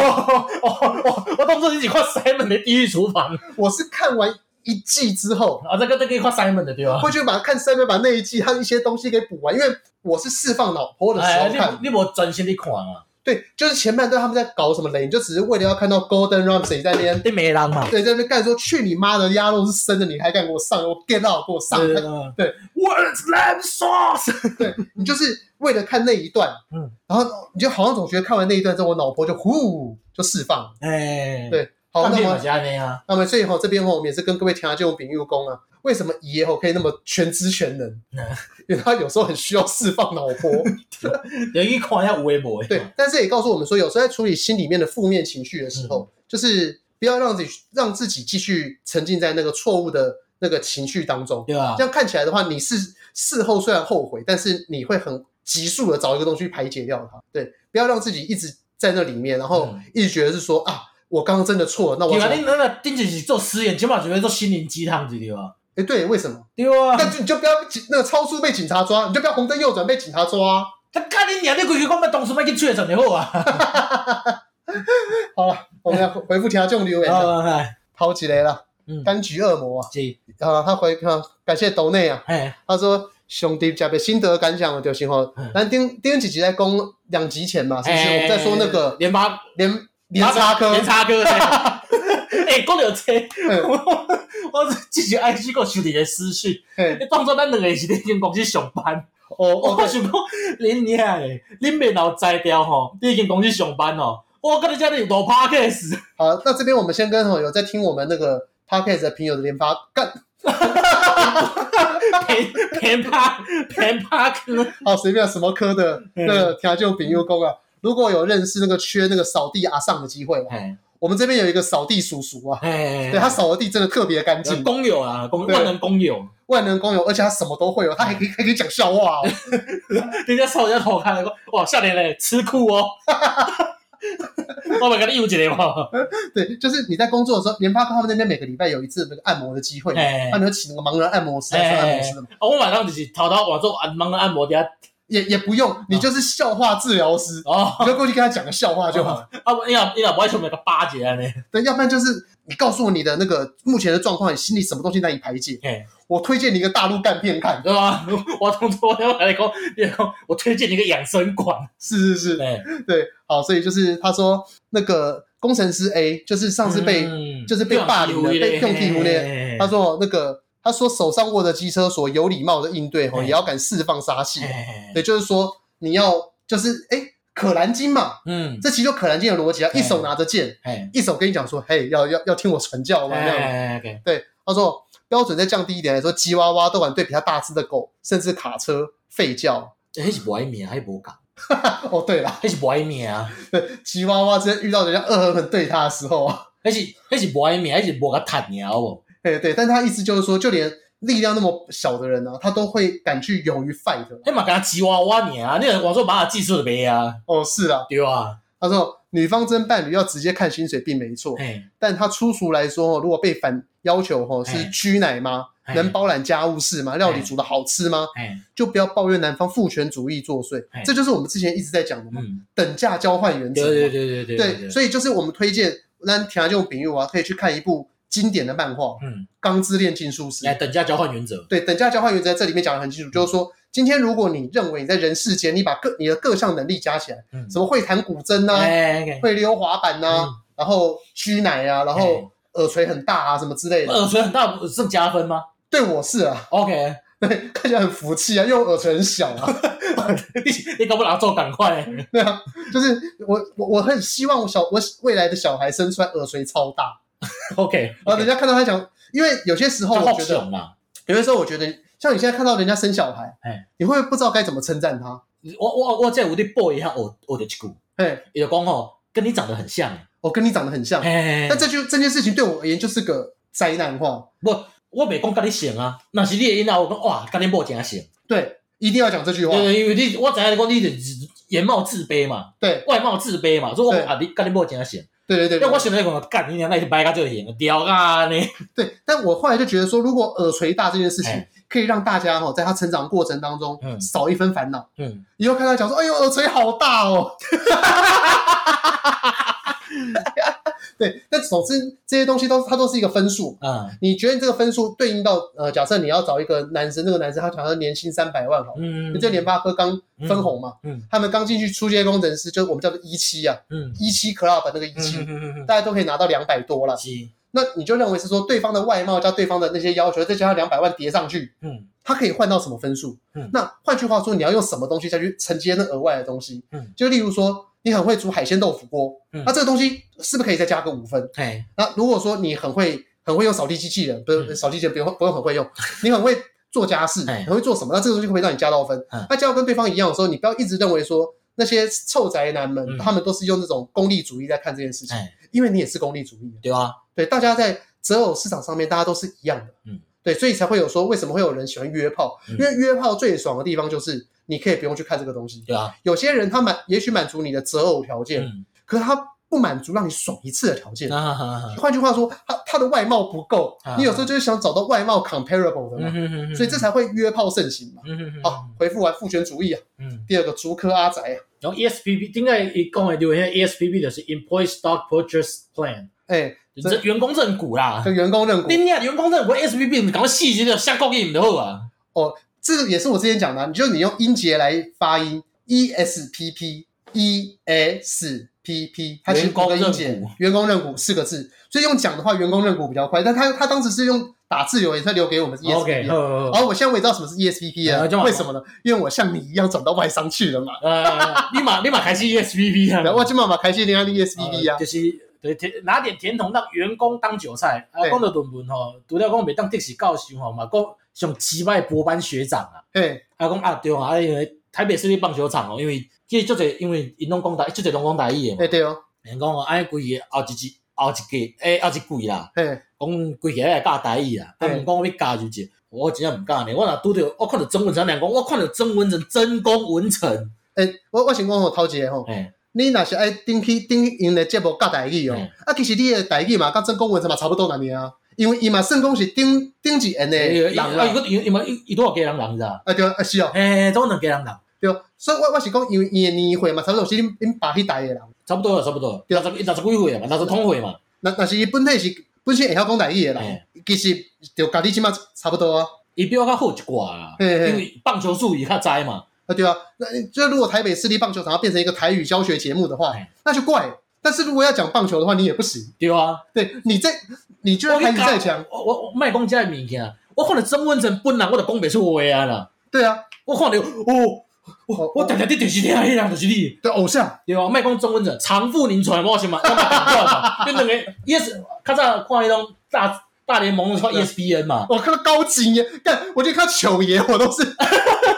哦，我当初一起看 Simon 的《地狱厨房》，我是看完。一季之后啊，这个这个跨 Simon 的对吧？会去把看 Simon 把那一季他一些东西给补完，因为我是释放脑波的时候看。你你没专心的看啊？对，就是前半段他们在搞什么雷，你就只是为了要看到 Golden Ramsay 在那边。对，没人嘛。对，在那边干说去你妈的鸭肉是生的，你还敢给我上？我 get out 给我上。对，What's lamb sauce？<laughs> 对，你就是为了看那一段，嗯，然后你就好像总觉得看完那一段之后，我脑波就呼就释放。哎，对。好，那么那么所以哈，这边哈，我们也是跟各位听下这种丙玉工啊，为什么爷吼可以那么全知全能？因为他有时候很需要释放脑波，<laughs> 有一看一下微博。<laughs> 对，但是也告诉我们说，有时候在处理心里面的负面情绪的时候，就是不要让自己让自己继续沉浸在那个错误的那个情绪当中，对啊？这样看起来的话，你是事后虽然后悔，但是你会很急速的找一个东西排解掉它。对，不要让自己一直在那里面，然后一直觉得是说啊。我刚刚真的错了，那我。对啊，你那个顶起是做实验，起码准备做心灵鸡汤，对吧？哎，对，为什么？对啊，那就你就不要那个超速被警察抓，你就不要红灯右转被警察抓。他看你娘，你回去讲，把东西卖去吹上就好啊。<laughs> 好了，我们要 <laughs> 回复听众留言。好，来，抛起来了。嗯，柑橘恶魔啊，是啊，他回啊，感谢斗内啊。哎，他说兄弟加倍心得感想就是吼，咱丁丁几集在讲两集前嘛，是不是？我们在说那个联发联。连插科，连插科，<laughs> 哎，讲到这，<laughs> 我我继续 IG 个收你的私讯，你当作咱两个是伫间公司上班，哦，我想讲，恁娘诶，恁面脑摘掉吼，你已经公司上班哦，我跟你讲，你有多 Podcast。好，那这边我们先跟吼有在听我们那个 Podcast 的朋友的连发干，<laughs> 偏偏趴偏趴科，好，随便什么科的那个调酒朋友讲啊。如果有认识那个缺那个扫地阿上的机会，我们这边有一个扫地叔叔啊，对，他扫的地真的特别干净，工友啊，万能工友，万能工友，而且他什么都会哦，他还可以还可以讲笑话哦，<laughs> 人家扫人家头看，哇，笑脸嘞，吃酷哦，<laughs> 我每个你有一个嘛，对，就是你在工作的时候，联发科他们那边每个礼拜有一次那个按摩的机会，他们有请那个盲人按摩师来做按摩师的嘛，我晚上就是偷偷我做盲人按摩底下。也也不用，你就是笑话治疗师哦，你就过去跟他讲个笑话就好。啊不，你老你老不爱从那个巴结啊呢？<laughs> 对，要不然就是你告诉我你的那个目前的状况，你心里什么东西难以排解？我推荐你一个大陆干片看，对吧？<laughs> 我同昨天来讲，你讲我推荐你一个养生馆，是是是，对，好，所以就是他说那个工程师 A，就是上次被就是被霸凌的，被用屁股那，他说那个。他说：“手上握着机车锁，有礼貌的应对，吼，也要敢释放杀气。也就是说，你要就是哎，可兰经嘛，嗯，这其实就可兰经的逻辑啊，一手拿着剑，一手跟你讲说，嘿，要要要听我传教嘛，这样。对，他说标准再降低一点来说，吉娃娃都敢对比他大只的狗，甚至卡车吠叫。哎，是不爱命，还是不敢？<laughs> 哦，对了，还是不爱命啊。对，吉娃娃之前遇到人家恶狠狠对他的时候啊。”那是那是不爱命，还是无个坦鸟哦？对对，但他意思就是说，就连力量那么小的人呢、啊，他都会敢去勇于 fight。哎嘛，给他吉娃娃你啊，那个我说把他技术的呗啊。哦，是啊，对啊。他说，女方争伴侣要直接看薪水并没错，但他粗俗来说，如果被反要求吼是居奶吗？能包揽家务事吗？料理煮的好吃吗？就不要抱怨男方父权主义作祟，这就是我们之前一直在讲的嘛，等价交换原则。对对对对对。对，所以就是我们推荐，那听下这种比喻啊，可以去看一部经典的漫画，嗯，《钢之炼金术师》。来，等价交换原则。对，等价交换原则在这里面讲的很清楚，就是说，今天如果你认为你在人世间，你把各你的各项能力加起来，什么会弹古筝呐，会溜滑板呐，然后虚奶啊，然后耳垂很大啊，什么之类的。耳垂很大是加分吗？对我是啊，OK，对，看起来很福气啊，因为我耳垂很小啊，<laughs> 你你搞不拿做赶快，对啊，就是我我我很希望我小我未来的小孩生出来耳垂超大 <laughs> OK，然后人家看到他讲，因为有些时候我觉得，有些时候我觉得，像你现在看到人家生小孩，哎，你会不知道该怎么称赞他？我我我在我的 boy 一下，我我的一句，哎，有讲哦，跟你长得很像，我跟你长得很像，但这就这件事情对我而言就是个灾难话，不。我没讲跟你像啊，那是你的因啊，我讲哇，跟你某真像。对，一定要讲这句话。对，因为你我知影你讲你的颜貌自卑嘛，对，外貌自卑嘛，所以我讲啊，你干你某真像。对对对。因为我现在讲干你娘，那就白个就行，屌啊你。对，但我后来就觉得说，如果耳垂大这件事情可以让大家哈，在他成长过程当中嗯少一分烦恼。嗯。以后看他讲说，哎呦，耳垂好大哦。<laughs> <laughs> 对，但总之这些东西都它都是一个分数啊。嗯、你觉得你这个分数对应到呃，假设你要找一个男生，那个男生他假设年薪三百万好，嗯，你这联发科刚分红嘛，嗯，嗯他们刚进去初阶工程师，就是我们叫做一期啊，嗯，一期 club 那个一期，嗯嗯嗯嗯、大家都可以拿到两百多了，那你就认为是说对方的外貌加对方的那些要求，再加上两百万叠上去，嗯，他可以换到什么分数？嗯，那换句话说，你要用什么东西再去承接那额外的东西？嗯，就例如说。你很会煮海鲜豆腐锅，嗯、那这个东西是不是可以再加个五分？嘿那如果说你很会很会用扫地机器人，不是扫地机器人不用不用很会用，你很会做家事，嘿很会做什么？那这个东西会不会让你加到分？嗯、那加到跟对方一样的时候，你不要一直认为说那些臭宅男们，嗯、他们都是用这种功利主义在看这件事情，因为你也是功利主义，对啊，对，大家在择偶市场上面，大家都是一样的，嗯，对，所以才会有说为什么会有人喜欢约炮？嗯、因为约炮最爽的地方就是。你可以不用去看这个东西，对啊。有些人他满也许满足你的择偶条件，嗯、可是他不满足让你爽一次的条件。换句话说，他他的外貌不够，啊、你有时候就是想找到外貌 comparable 的嘛，嗯、哼哼哼所以这才会约炮盛行嘛。嗯、哼哼哼好，回复完父权主义啊。嗯、第二个竹科阿宅啊。然后 ESPP 应该一讲的就现在 ESPP 的是 Employee Stock Purchase Plan，哎，这员工认股啦，这员工认股。你你员工认股 ESPP，你搞个细节的瞎勾引的好啊。哦。这个也是我之前讲的、啊，你就你用音节来发音，E S P P E S P P，它其实五个音节，员工认股四个字，所以用讲的话，员工认股比较快。但他他当时是用打字留言，他留给我们 E S P P，然后我现在我也知道什么是 E S P P 啊，为什么呢？因为我像你一样转到外商去了嘛。<laughs> 呃，立马立马开启 E S P P 啊，我今晚把开启另外的 E S P P 啊，就是对甜拿点甜筒让员工当韭菜啊，讲到论文吼，除了讲袂当特许教授吼嘛，讲。像击败博班学长啊，嘿，啊讲啊对啊，因为台北市立棒球场哦，因为其实就这，因为因拢讲台，足侪拢讲台语的嘛，哎对哦，人讲哦，安尼规个后一季后一季诶后一季啦，嘿，讲规个来教台语啦，啊毋讲我要教就这，我真正毋教呢，我若拄着我看到曾文成两讲，我看到曾文成曾公文成，诶，我我想讲吼头一个吼，你若是爱顶去顶因的节目教台语哦，啊其实你的台语嘛，甲曾公文成嘛差不多安尼啊。因为伊嘛算讲是顶顶级人的人啦，啊，伊个伊伊嘛伊伊多少家人人是啊？啊对啊，是哦，诶，总两家人人，对，所以我我是讲，因为伊的年岁嘛，差不多是恁恁爸迄代的人，差不多了，差不多，六十六十几岁嘛，那是通岁嘛。那那是伊本体是本身会晓讲台语的人，其实就家己即马差不多啊。伊比我较好一寡啦，因为棒球术语较知嘛。啊对啊，那就如果台北市立棒球场要变成一个台语教学节目的话，那就怪。但是如果要讲棒球的话，你也不行。对啊，对你这。你就要台语再强，我我卖公家的物件，我看到曾文成本人，我就讲不出话啊啦。对啊，我看到哦，我我常常在电视听，迄人就是你。的偶像，对啊，卖讲中文成，长富宁传，我先嘛，变 <laughs> 两个 yes，较早看迄种大大联盟，看 ESPN 嘛，我看到高级耶，干，我就看球爷，我都是，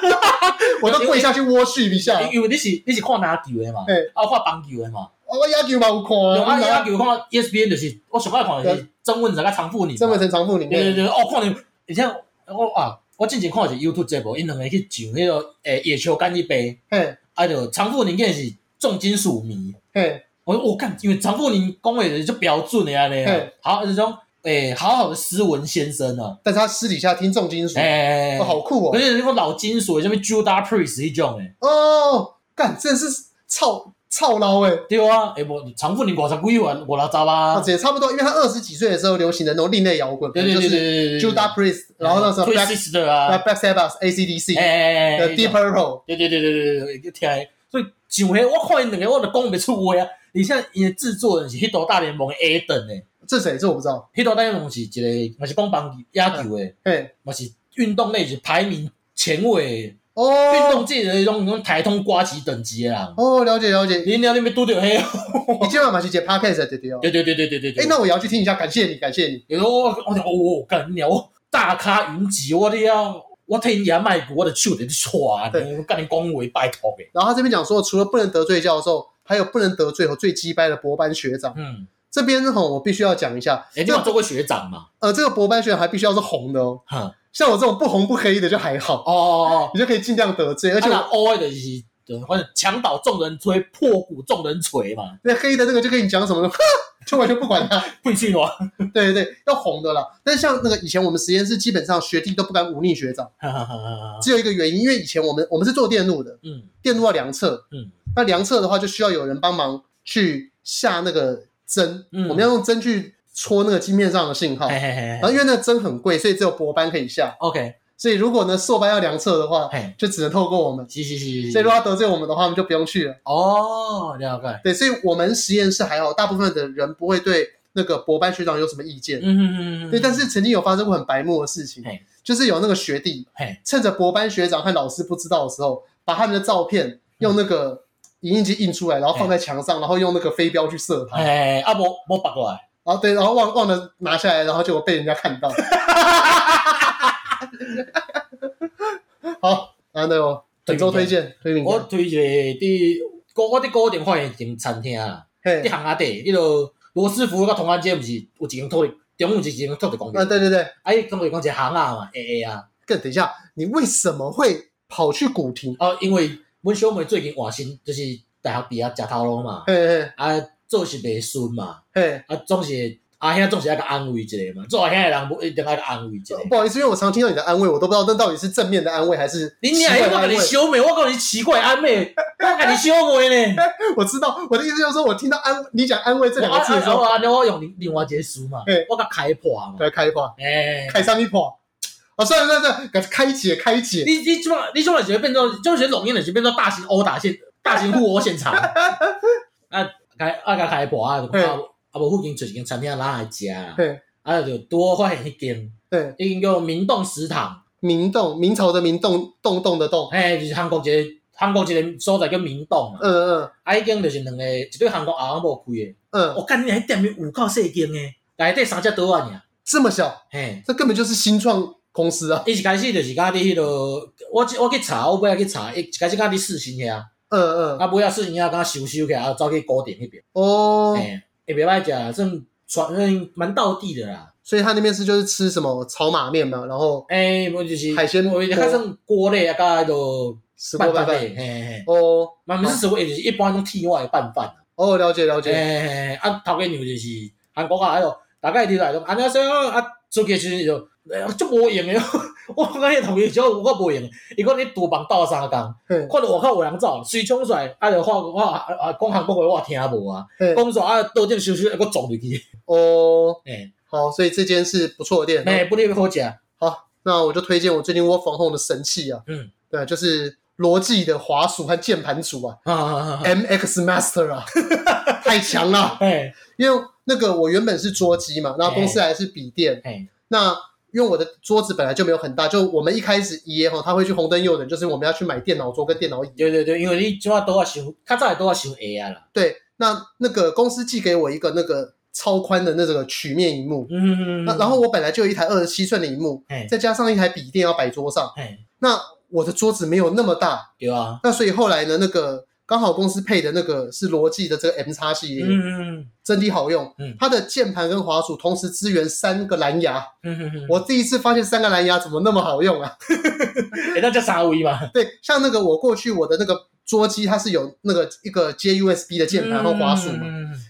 <laughs> 我都跪下去 worship 一下，因为你是你是看篮球的嘛，啊，我看棒球的嘛。我野球嘛有看啊，啊野球看 ESPN 就是我上爱看的是曾文成甲常富宁，曾文成常富宁，对对对，哦，看你，而且我啊，我之前看的是 YouTube 节目，因两个去上迄个诶野球干一杯，嘿，啊就常富宁更是重金属迷，嘿，我我看因为常富宁讲话就标准的安尼啊，好这种诶好好的斯文先生啊，但是他私底下听重金属，诶，好酷哦，而且那个老金属，什么 Judas Priest 一种诶，哦，干，真是操。操劳诶，对啊，诶无常富你五十几万五六十啊，也差不多，因为他二十几岁的时候流行的那种另类摇滚，对对对对对，Judas Priest，然后那时候 Black Sabbath 啊，Black Sabbath，AC/DC，诶，Deep Purple，对对对对对对，就听，所以上回我看因两个我都讲不出话啊，你像因的制作人是迄道大联盟的 A 等诶，这谁？这我不知道，迄道大联盟是一个，嘛是讲棒野球诶，诶，嘛是运动类是排名前位。哦，运动界的那种种台通瓜级等级啦。哦，了解了解，你聊那边都得黑哦。你今晚嘛去接 podcast 对对对对对对对对。哎、那我要去听一下，感谢你感谢你。你说我我我干你我大咖云集，我的要我听牙买骨，我的手对，我，干你恭维拜托呗。然后他这边讲说，除了不能得罪教授，还有不能得罪和最鸡掰的博班学长。嗯。这边吼，我必须要讲一下。欸、你有做过学长吗？呃，这个博班学长还必须要是红的哦。哈，像我这种不红不黑的就还好哦哦哦，你就可以尽量得罪，而且我 O 的是对，或者墙倒众人推，破鼓众人锤嘛。那黑的那个就跟你讲什么 <laughs> 呢？就完全不管他，<laughs> 不信我。对对对，要红的啦。但是像那个以前我们实验室基本上学弟都不敢忤逆学长，只有一个原因，因为以前我们我们是做电路的，嗯，电路要量测，嗯，那量测的话就需要有人帮忙去下那个针，嗯，我们要用针去。戳那个晶片上的信号，嘿嘿嘿嘿，然后因为那个针很贵，所以只有博班可以下。OK，所以如果呢硕班要量测的话，就只能透过我们。是是是是。所以如果要得罪我们的话，我们就不用去了。哦，了解。对，所以我们实验室还好，大部分的人不会对那个博班学长有什么意见。嗯嗯嗯嗯。对，但是曾经有发生过很白目的事情，就是有那个学弟，嘿趁着博班学长和老师不知道的时候，把他们的照片用那个影印机印出来，然后放在墙上，然后用那个飞镖去射他。哎，啊，我我拔过来。然后对，然后忘忘了拿下来，然后结果被人家看到。<laughs> 好，然后呢，本周推荐，推荐我推荐的，我我的高点欢迎一间餐厅啊，一行阿弟，那个罗斯福跟同安街不是有一间特的，中午有一间特的公园。啊，对对对，哎，中午讲一行啊嘛，A A 啊。更等一下，你为什么会跑去古亭？哦，因为阮小妹最近换新，就是大学毕业食头路嘛。嘿嘿，啊。做是袂顺嘛，嘿，啊，总是阿兄总是爱个安慰一下嘛，做阿兄的人不一定爱个安慰一下。不好意思，因为我常听到你的安慰，我都不知道那到底是正面的安慰还是奇怪的安慰。你修美，我告诉你奇怪安慰，我讲你修美呢。<laughs> 我知道，我的意思就是说，我听到安你讲安慰这两个字的时候，<laughs> 啊，我用另另外一个词嘛，我讲开破嘛，对，开破，哎，开上一破。啊，算了算了，给开解开解。你你怎么你怎么就会变成就学龙音的就变成大型殴打现大型互殴现场 <laughs> 啊？开啊，甲开播啊，啊啊无附近就一间餐厅，哪来食啊？啊，就多发现一间，一间叫明洞食堂。明洞，明朝的明洞，洞洞的洞。嘿，就是韩国一个韩国一个所在叫明洞嘛。嗯嗯。啊，一间就是两个，一对韩国阿姆开的。嗯。我感觉迄店面有够细间诶，内底三只桌啊尔。这么小？嘿，这根本就是新创公司啊！伊一开始就是甲伫迄个，我我去查，我尾仔去查，一开始甲伫四星遐。嗯嗯，啊，尾仔四星遐，刚收收起来，啊，走去古亭迄边。哦，哎，也别歹食，算算蛮道地的啦。所以他那边是就是吃什么炒马面嘛，然后哎，我就是海鲜，我较算锅类啊，甲迄个石锅拌饭，嘿嘿。哦，嘛毋是石锅，就是一般种铁外拌饭。哦，了解了解。嘿嘿，啊，头家娘就是韩国啊，迄个大概伫来种，安尼说啊，出去时阵就。哎呀，<laughs> 足无用诶！我讲迄同学少有够无用，伊讲你厨房斗相共，看到外口有人走，水冲出来，啊，就话我啊啊讲韩国话我听无啊，讲说啊倒进收收，还佫撞入去。哦，哎，好，所以这间是不错的店，哎，不离不好食。好，那我就推荐我最近 work from home 的神器啊，嗯，对，就是罗技的滑鼠和键盘组啊啊，MX Master 啊，太强了，哎，因为那个我原本是桌机嘛，然后公司还是笔电，哎，那。因为我的桌子本来就没有很大，就我们一开始爷哈，他会去红灯右等，就是我们要去买电脑桌跟电脑椅。对对对，因为你起码都要修，他再都要修 AI 了。对，那那个公司寄给我一个那个超宽的那个曲面萤幕，嗯嗯嗯，那然后我本来就有一台二十七寸的萤幕，再加上一台笔电要摆桌上，嘿。那我的桌子没有那么大，对啊，那所以后来呢，那个刚好公司配的那个是罗技的这个 M 叉系列，嗯嗯，真的好用。嗯，它的键盘跟滑鼠同时支援三个蓝牙。嗯哼哼，我第一次发现三个蓝牙怎么那么好用啊？<laughs> 哎，那叫啥威嘛？<laughs> 对，像那个我过去我的那个桌机，它是有那个一个接 USB 的键盘和滑鼠嘛，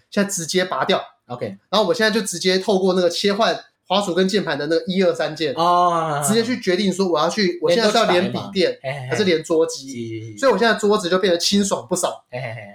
现在直接拔掉。OK，然后我现在就直接透过那个切换。滑鼠跟键盘的那个一二三键哦，直接去决定说我要去，我现在是要连笔电还是连桌机，所以我现在桌子就变得清爽不少。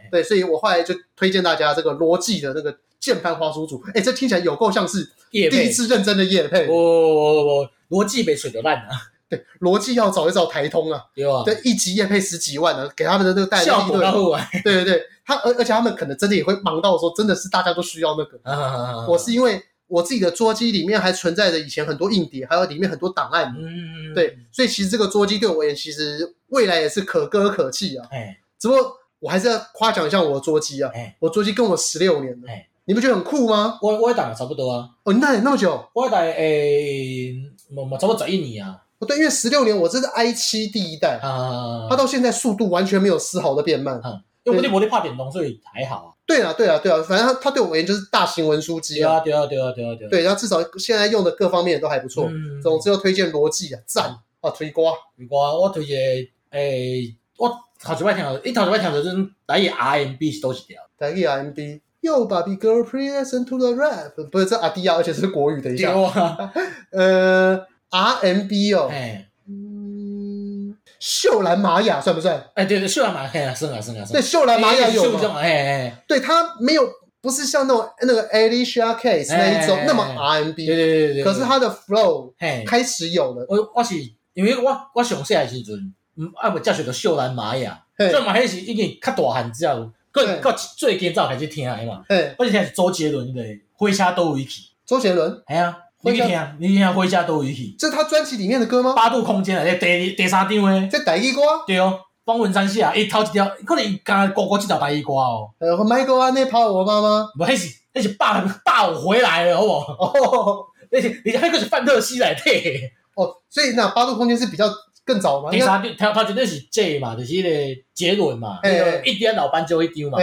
对，所以我后来就推荐大家这个罗技的那个键盘滑鼠组。哎，这听起来有够像是第一次认真的夜配。我我我罗技被水流烂了。对，罗技要找一找台通啊。对啊。对，一集夜配十几万呢，给他们的那个代理利润。对对对，他而而且他们可能真的也会忙到说，真的是大家都需要那个。我是因为。我自己的桌机里面还存在着以前很多硬碟，还有里面很多档案。嗯，对，所以其实这个桌机对我而言，其实未来也是可歌可泣啊。哎，只不过我还是要夸奖一下我的桌机啊。哎，我桌机跟我十六年了。哎，你不觉得很酷吗？我我也打了差不多啊。哦，你打了那么久？我打诶，冇冇差不多十一年啊。不对，因为十六年，我这是 i 七第一代啊，它到现在速度完全没有丝毫的变慢。因为我的我的怕点东，所以还好啊。对啊，对啊，对啊，反正他他对我而言就是大型文书机啊。对啊，对啊，对啊，对啊。对，然后至少现在用的各方面都还不错。嗯。总之要推荐逻辑啊，赞啊，推瓜。推瓜，我推荐诶，我头一摆听到，一头一摆听到就是台语 RMB 是都是条。台语 RMB。Yo, Baby girl, please listen to the rap。不是这阿弟啊，而且是国语。等一下。<laughs> 呃，RMB 哦。秀兰玛雅算不算？哎，对对，秀兰玛雅，是啊是啊是。对，秀兰玛雅有吗？哎哎，对，它没有，不是像那种那个 Alicia Keys 那一种那么 R&B。对对对对。可是它的 flow 开始有了。我我是因为我我上细的时阵，嗯，啊不，接触到秀兰玛雅，秀兰玛雅是已经较大汉之后，个个最近才开始听的嘛。哎，我是听是周杰伦的《回家都一起》。周杰伦？哎呀。你听啊，你听啊，回家都一起。这是他专辑里面的歌吗？八度空间啊，第第三张诶。这台语歌？对哦，方文山写啊，伊头一条可能刚刚过过几条第一歌哦。呃，麦哥啊，那跑我妈妈？不，那是那是爸爸我回来了，好不好？哦，<laughs> 那是你那个是范特西来的。哦，所以那八度空间是比较。更早嘛？第三张，他绝对是 J 嘛，就是迄个杰伦嘛，一点老斑就一张嘛。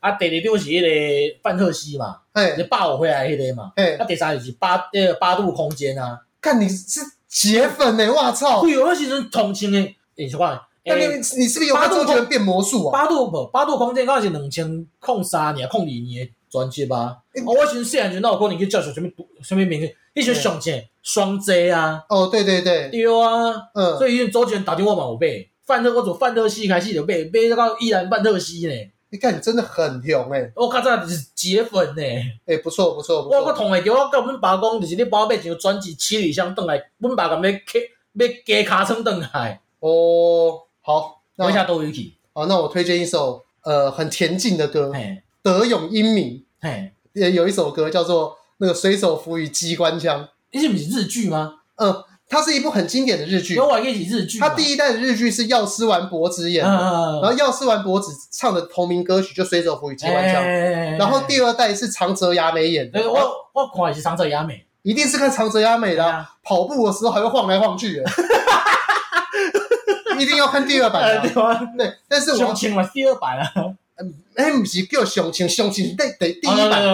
啊，第二张是迄个范特西嘛，就霸我回来迄个嘛。啊，第三就是八那个八度空间啊。看你是铁粉呢，我操！对，我那时阵同情诶，你是话，那你你是不是有看周杰伦变魔术啊？八度不，八度空间刚好是两千控三年、控二年专辑吧。我我先细汉就那有可能去叫什么什么名字？一群上前双 J 啊！哦，对对对，对啊，嗯，所以因为周杰伦打电话嘛，我背范特，我从范特西开始就背背到依然范特西呢。你看，你真的很红诶！我靠这是铁粉呢。诶，不错不错。我我同学叫我跟阮爸讲，就是你帮我买一张专辑《七里香》转来，阮爸讲要要加卡称转来。哦，好，那一下都有去。好，那我推荐一首呃很恬静的歌，德永英明。嘿，有一首歌叫做。那个水手服与机关枪，那是不是日剧吗？嗯，它是一部很经典的日剧。有玩一起日剧。它第一代的日剧是药师丸博子演的，然后药师丸博子唱的同名歌曲就水手服与机关枪。然后第二代是长泽雅美演的。我我看也是长泽雅美，一定是看长泽雅美的。跑步的时候还会晃来晃去的，<laughs> 一定要看第二版 <laughs> 的。对，但是我请了第二版了。嗯，M 级够雄情雄情，得得第一版，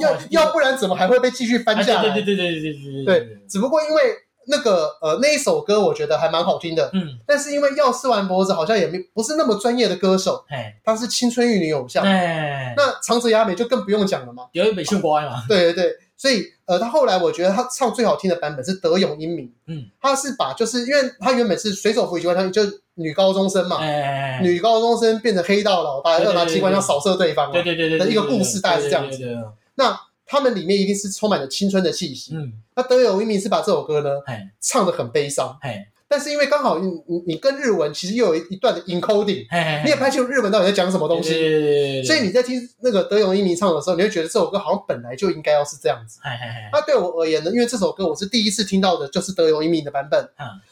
要要不然怎么还会被继续翻下？对对对对对对对对，只不过因为那个呃那一首歌，我觉得还蛮好听的，嗯，但是因为药师丸博子好像也没不是那么专业的歌手，哎，他是青春玉女偶像，哎，那长泽雅美就更不用讲了嘛，因为美姓国外嘛，对对对。所以呃，他后来我觉得他唱最好听的版本是德永英明。嗯。他是把就是因为他原本是水手服与机关枪，就。女高中生嘛，女高中生变成黑道老大，要拿机关枪扫射对方，对对对对，的一个故事大概是这样子。那他们里面一定是充满了青春的气息。嗯，那德永英明是把这首歌呢，唱的很悲伤。但是因为刚好你你你跟日文其实又有一一段的 encoding，你也拍清楚日文到底在讲什么东西，所以你在听那个德永英明唱的时候，你会觉得这首歌好像本来就应该要是这样子。那对我而言呢，因为这首歌我是第一次听到的，就是德永英明的版本，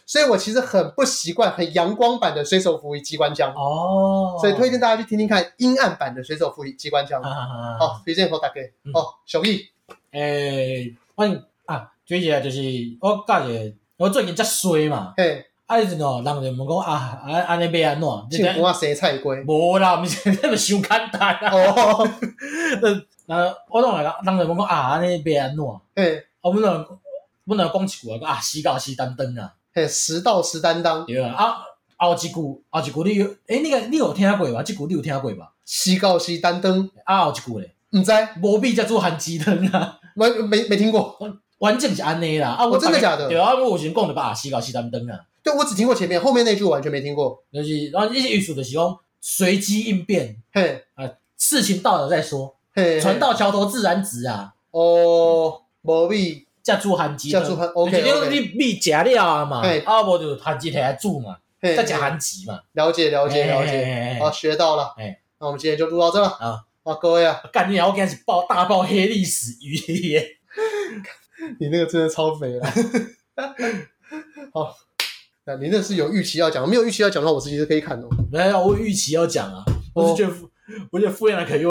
所以我其实很不习惯很阳光版的水手服与机关枪哦，所以推荐大家去听听看阴暗版的水手服与机关枪。好，推荐给大家。哦，小易，诶，欢迎啊，最近就是我感觉。我最近在衰嘛，嘿，啊，迄阵哦，人就问讲啊，安安尼要安怎？进锅生菜龟？无啦，<laughs> 毋是，迄个伤简单啦。哦，<laughs> 那我拢来讲，人就问讲啊，安尼要安怎？嘿，我们俩，我们俩讲一句讲，啊，时到时担当啊。嘿，时到时担当。对啊，啊，后一句，后一句你有，诶，你个你有听过吧？这句你有听过吧？时到时担当。啊，后一句咧？毋知，无比才煮番薯汤啊。没没没听过。完整是安尼啦。啊，我真的假的？对啊，我有时讲的吧，时到时担当啊。对，我只听过前面，后面那句我完全没听过。就是，然后一些语术的时候，随机应变。嘿，啊，事情到了再说。嘿，船到桥头自然直啊。哦，无米才煮番薯。才煮韩，OK 因为。你你米食了啊嘛？啊，无就番薯摕来煮嘛，再食番薯嘛。了解了解了解，好，学到了。哎，那我们今天就录到这了啊。啊，各位啊，干你啊！我今天是爆大爆黑历史语言。<laughs> 你那个真的超肥了。好。那你那是有预期要讲，没有预期要讲的话，我自己是可以看的。没有，我预期要讲啊，我是觉得，我觉得敷衍了可以用。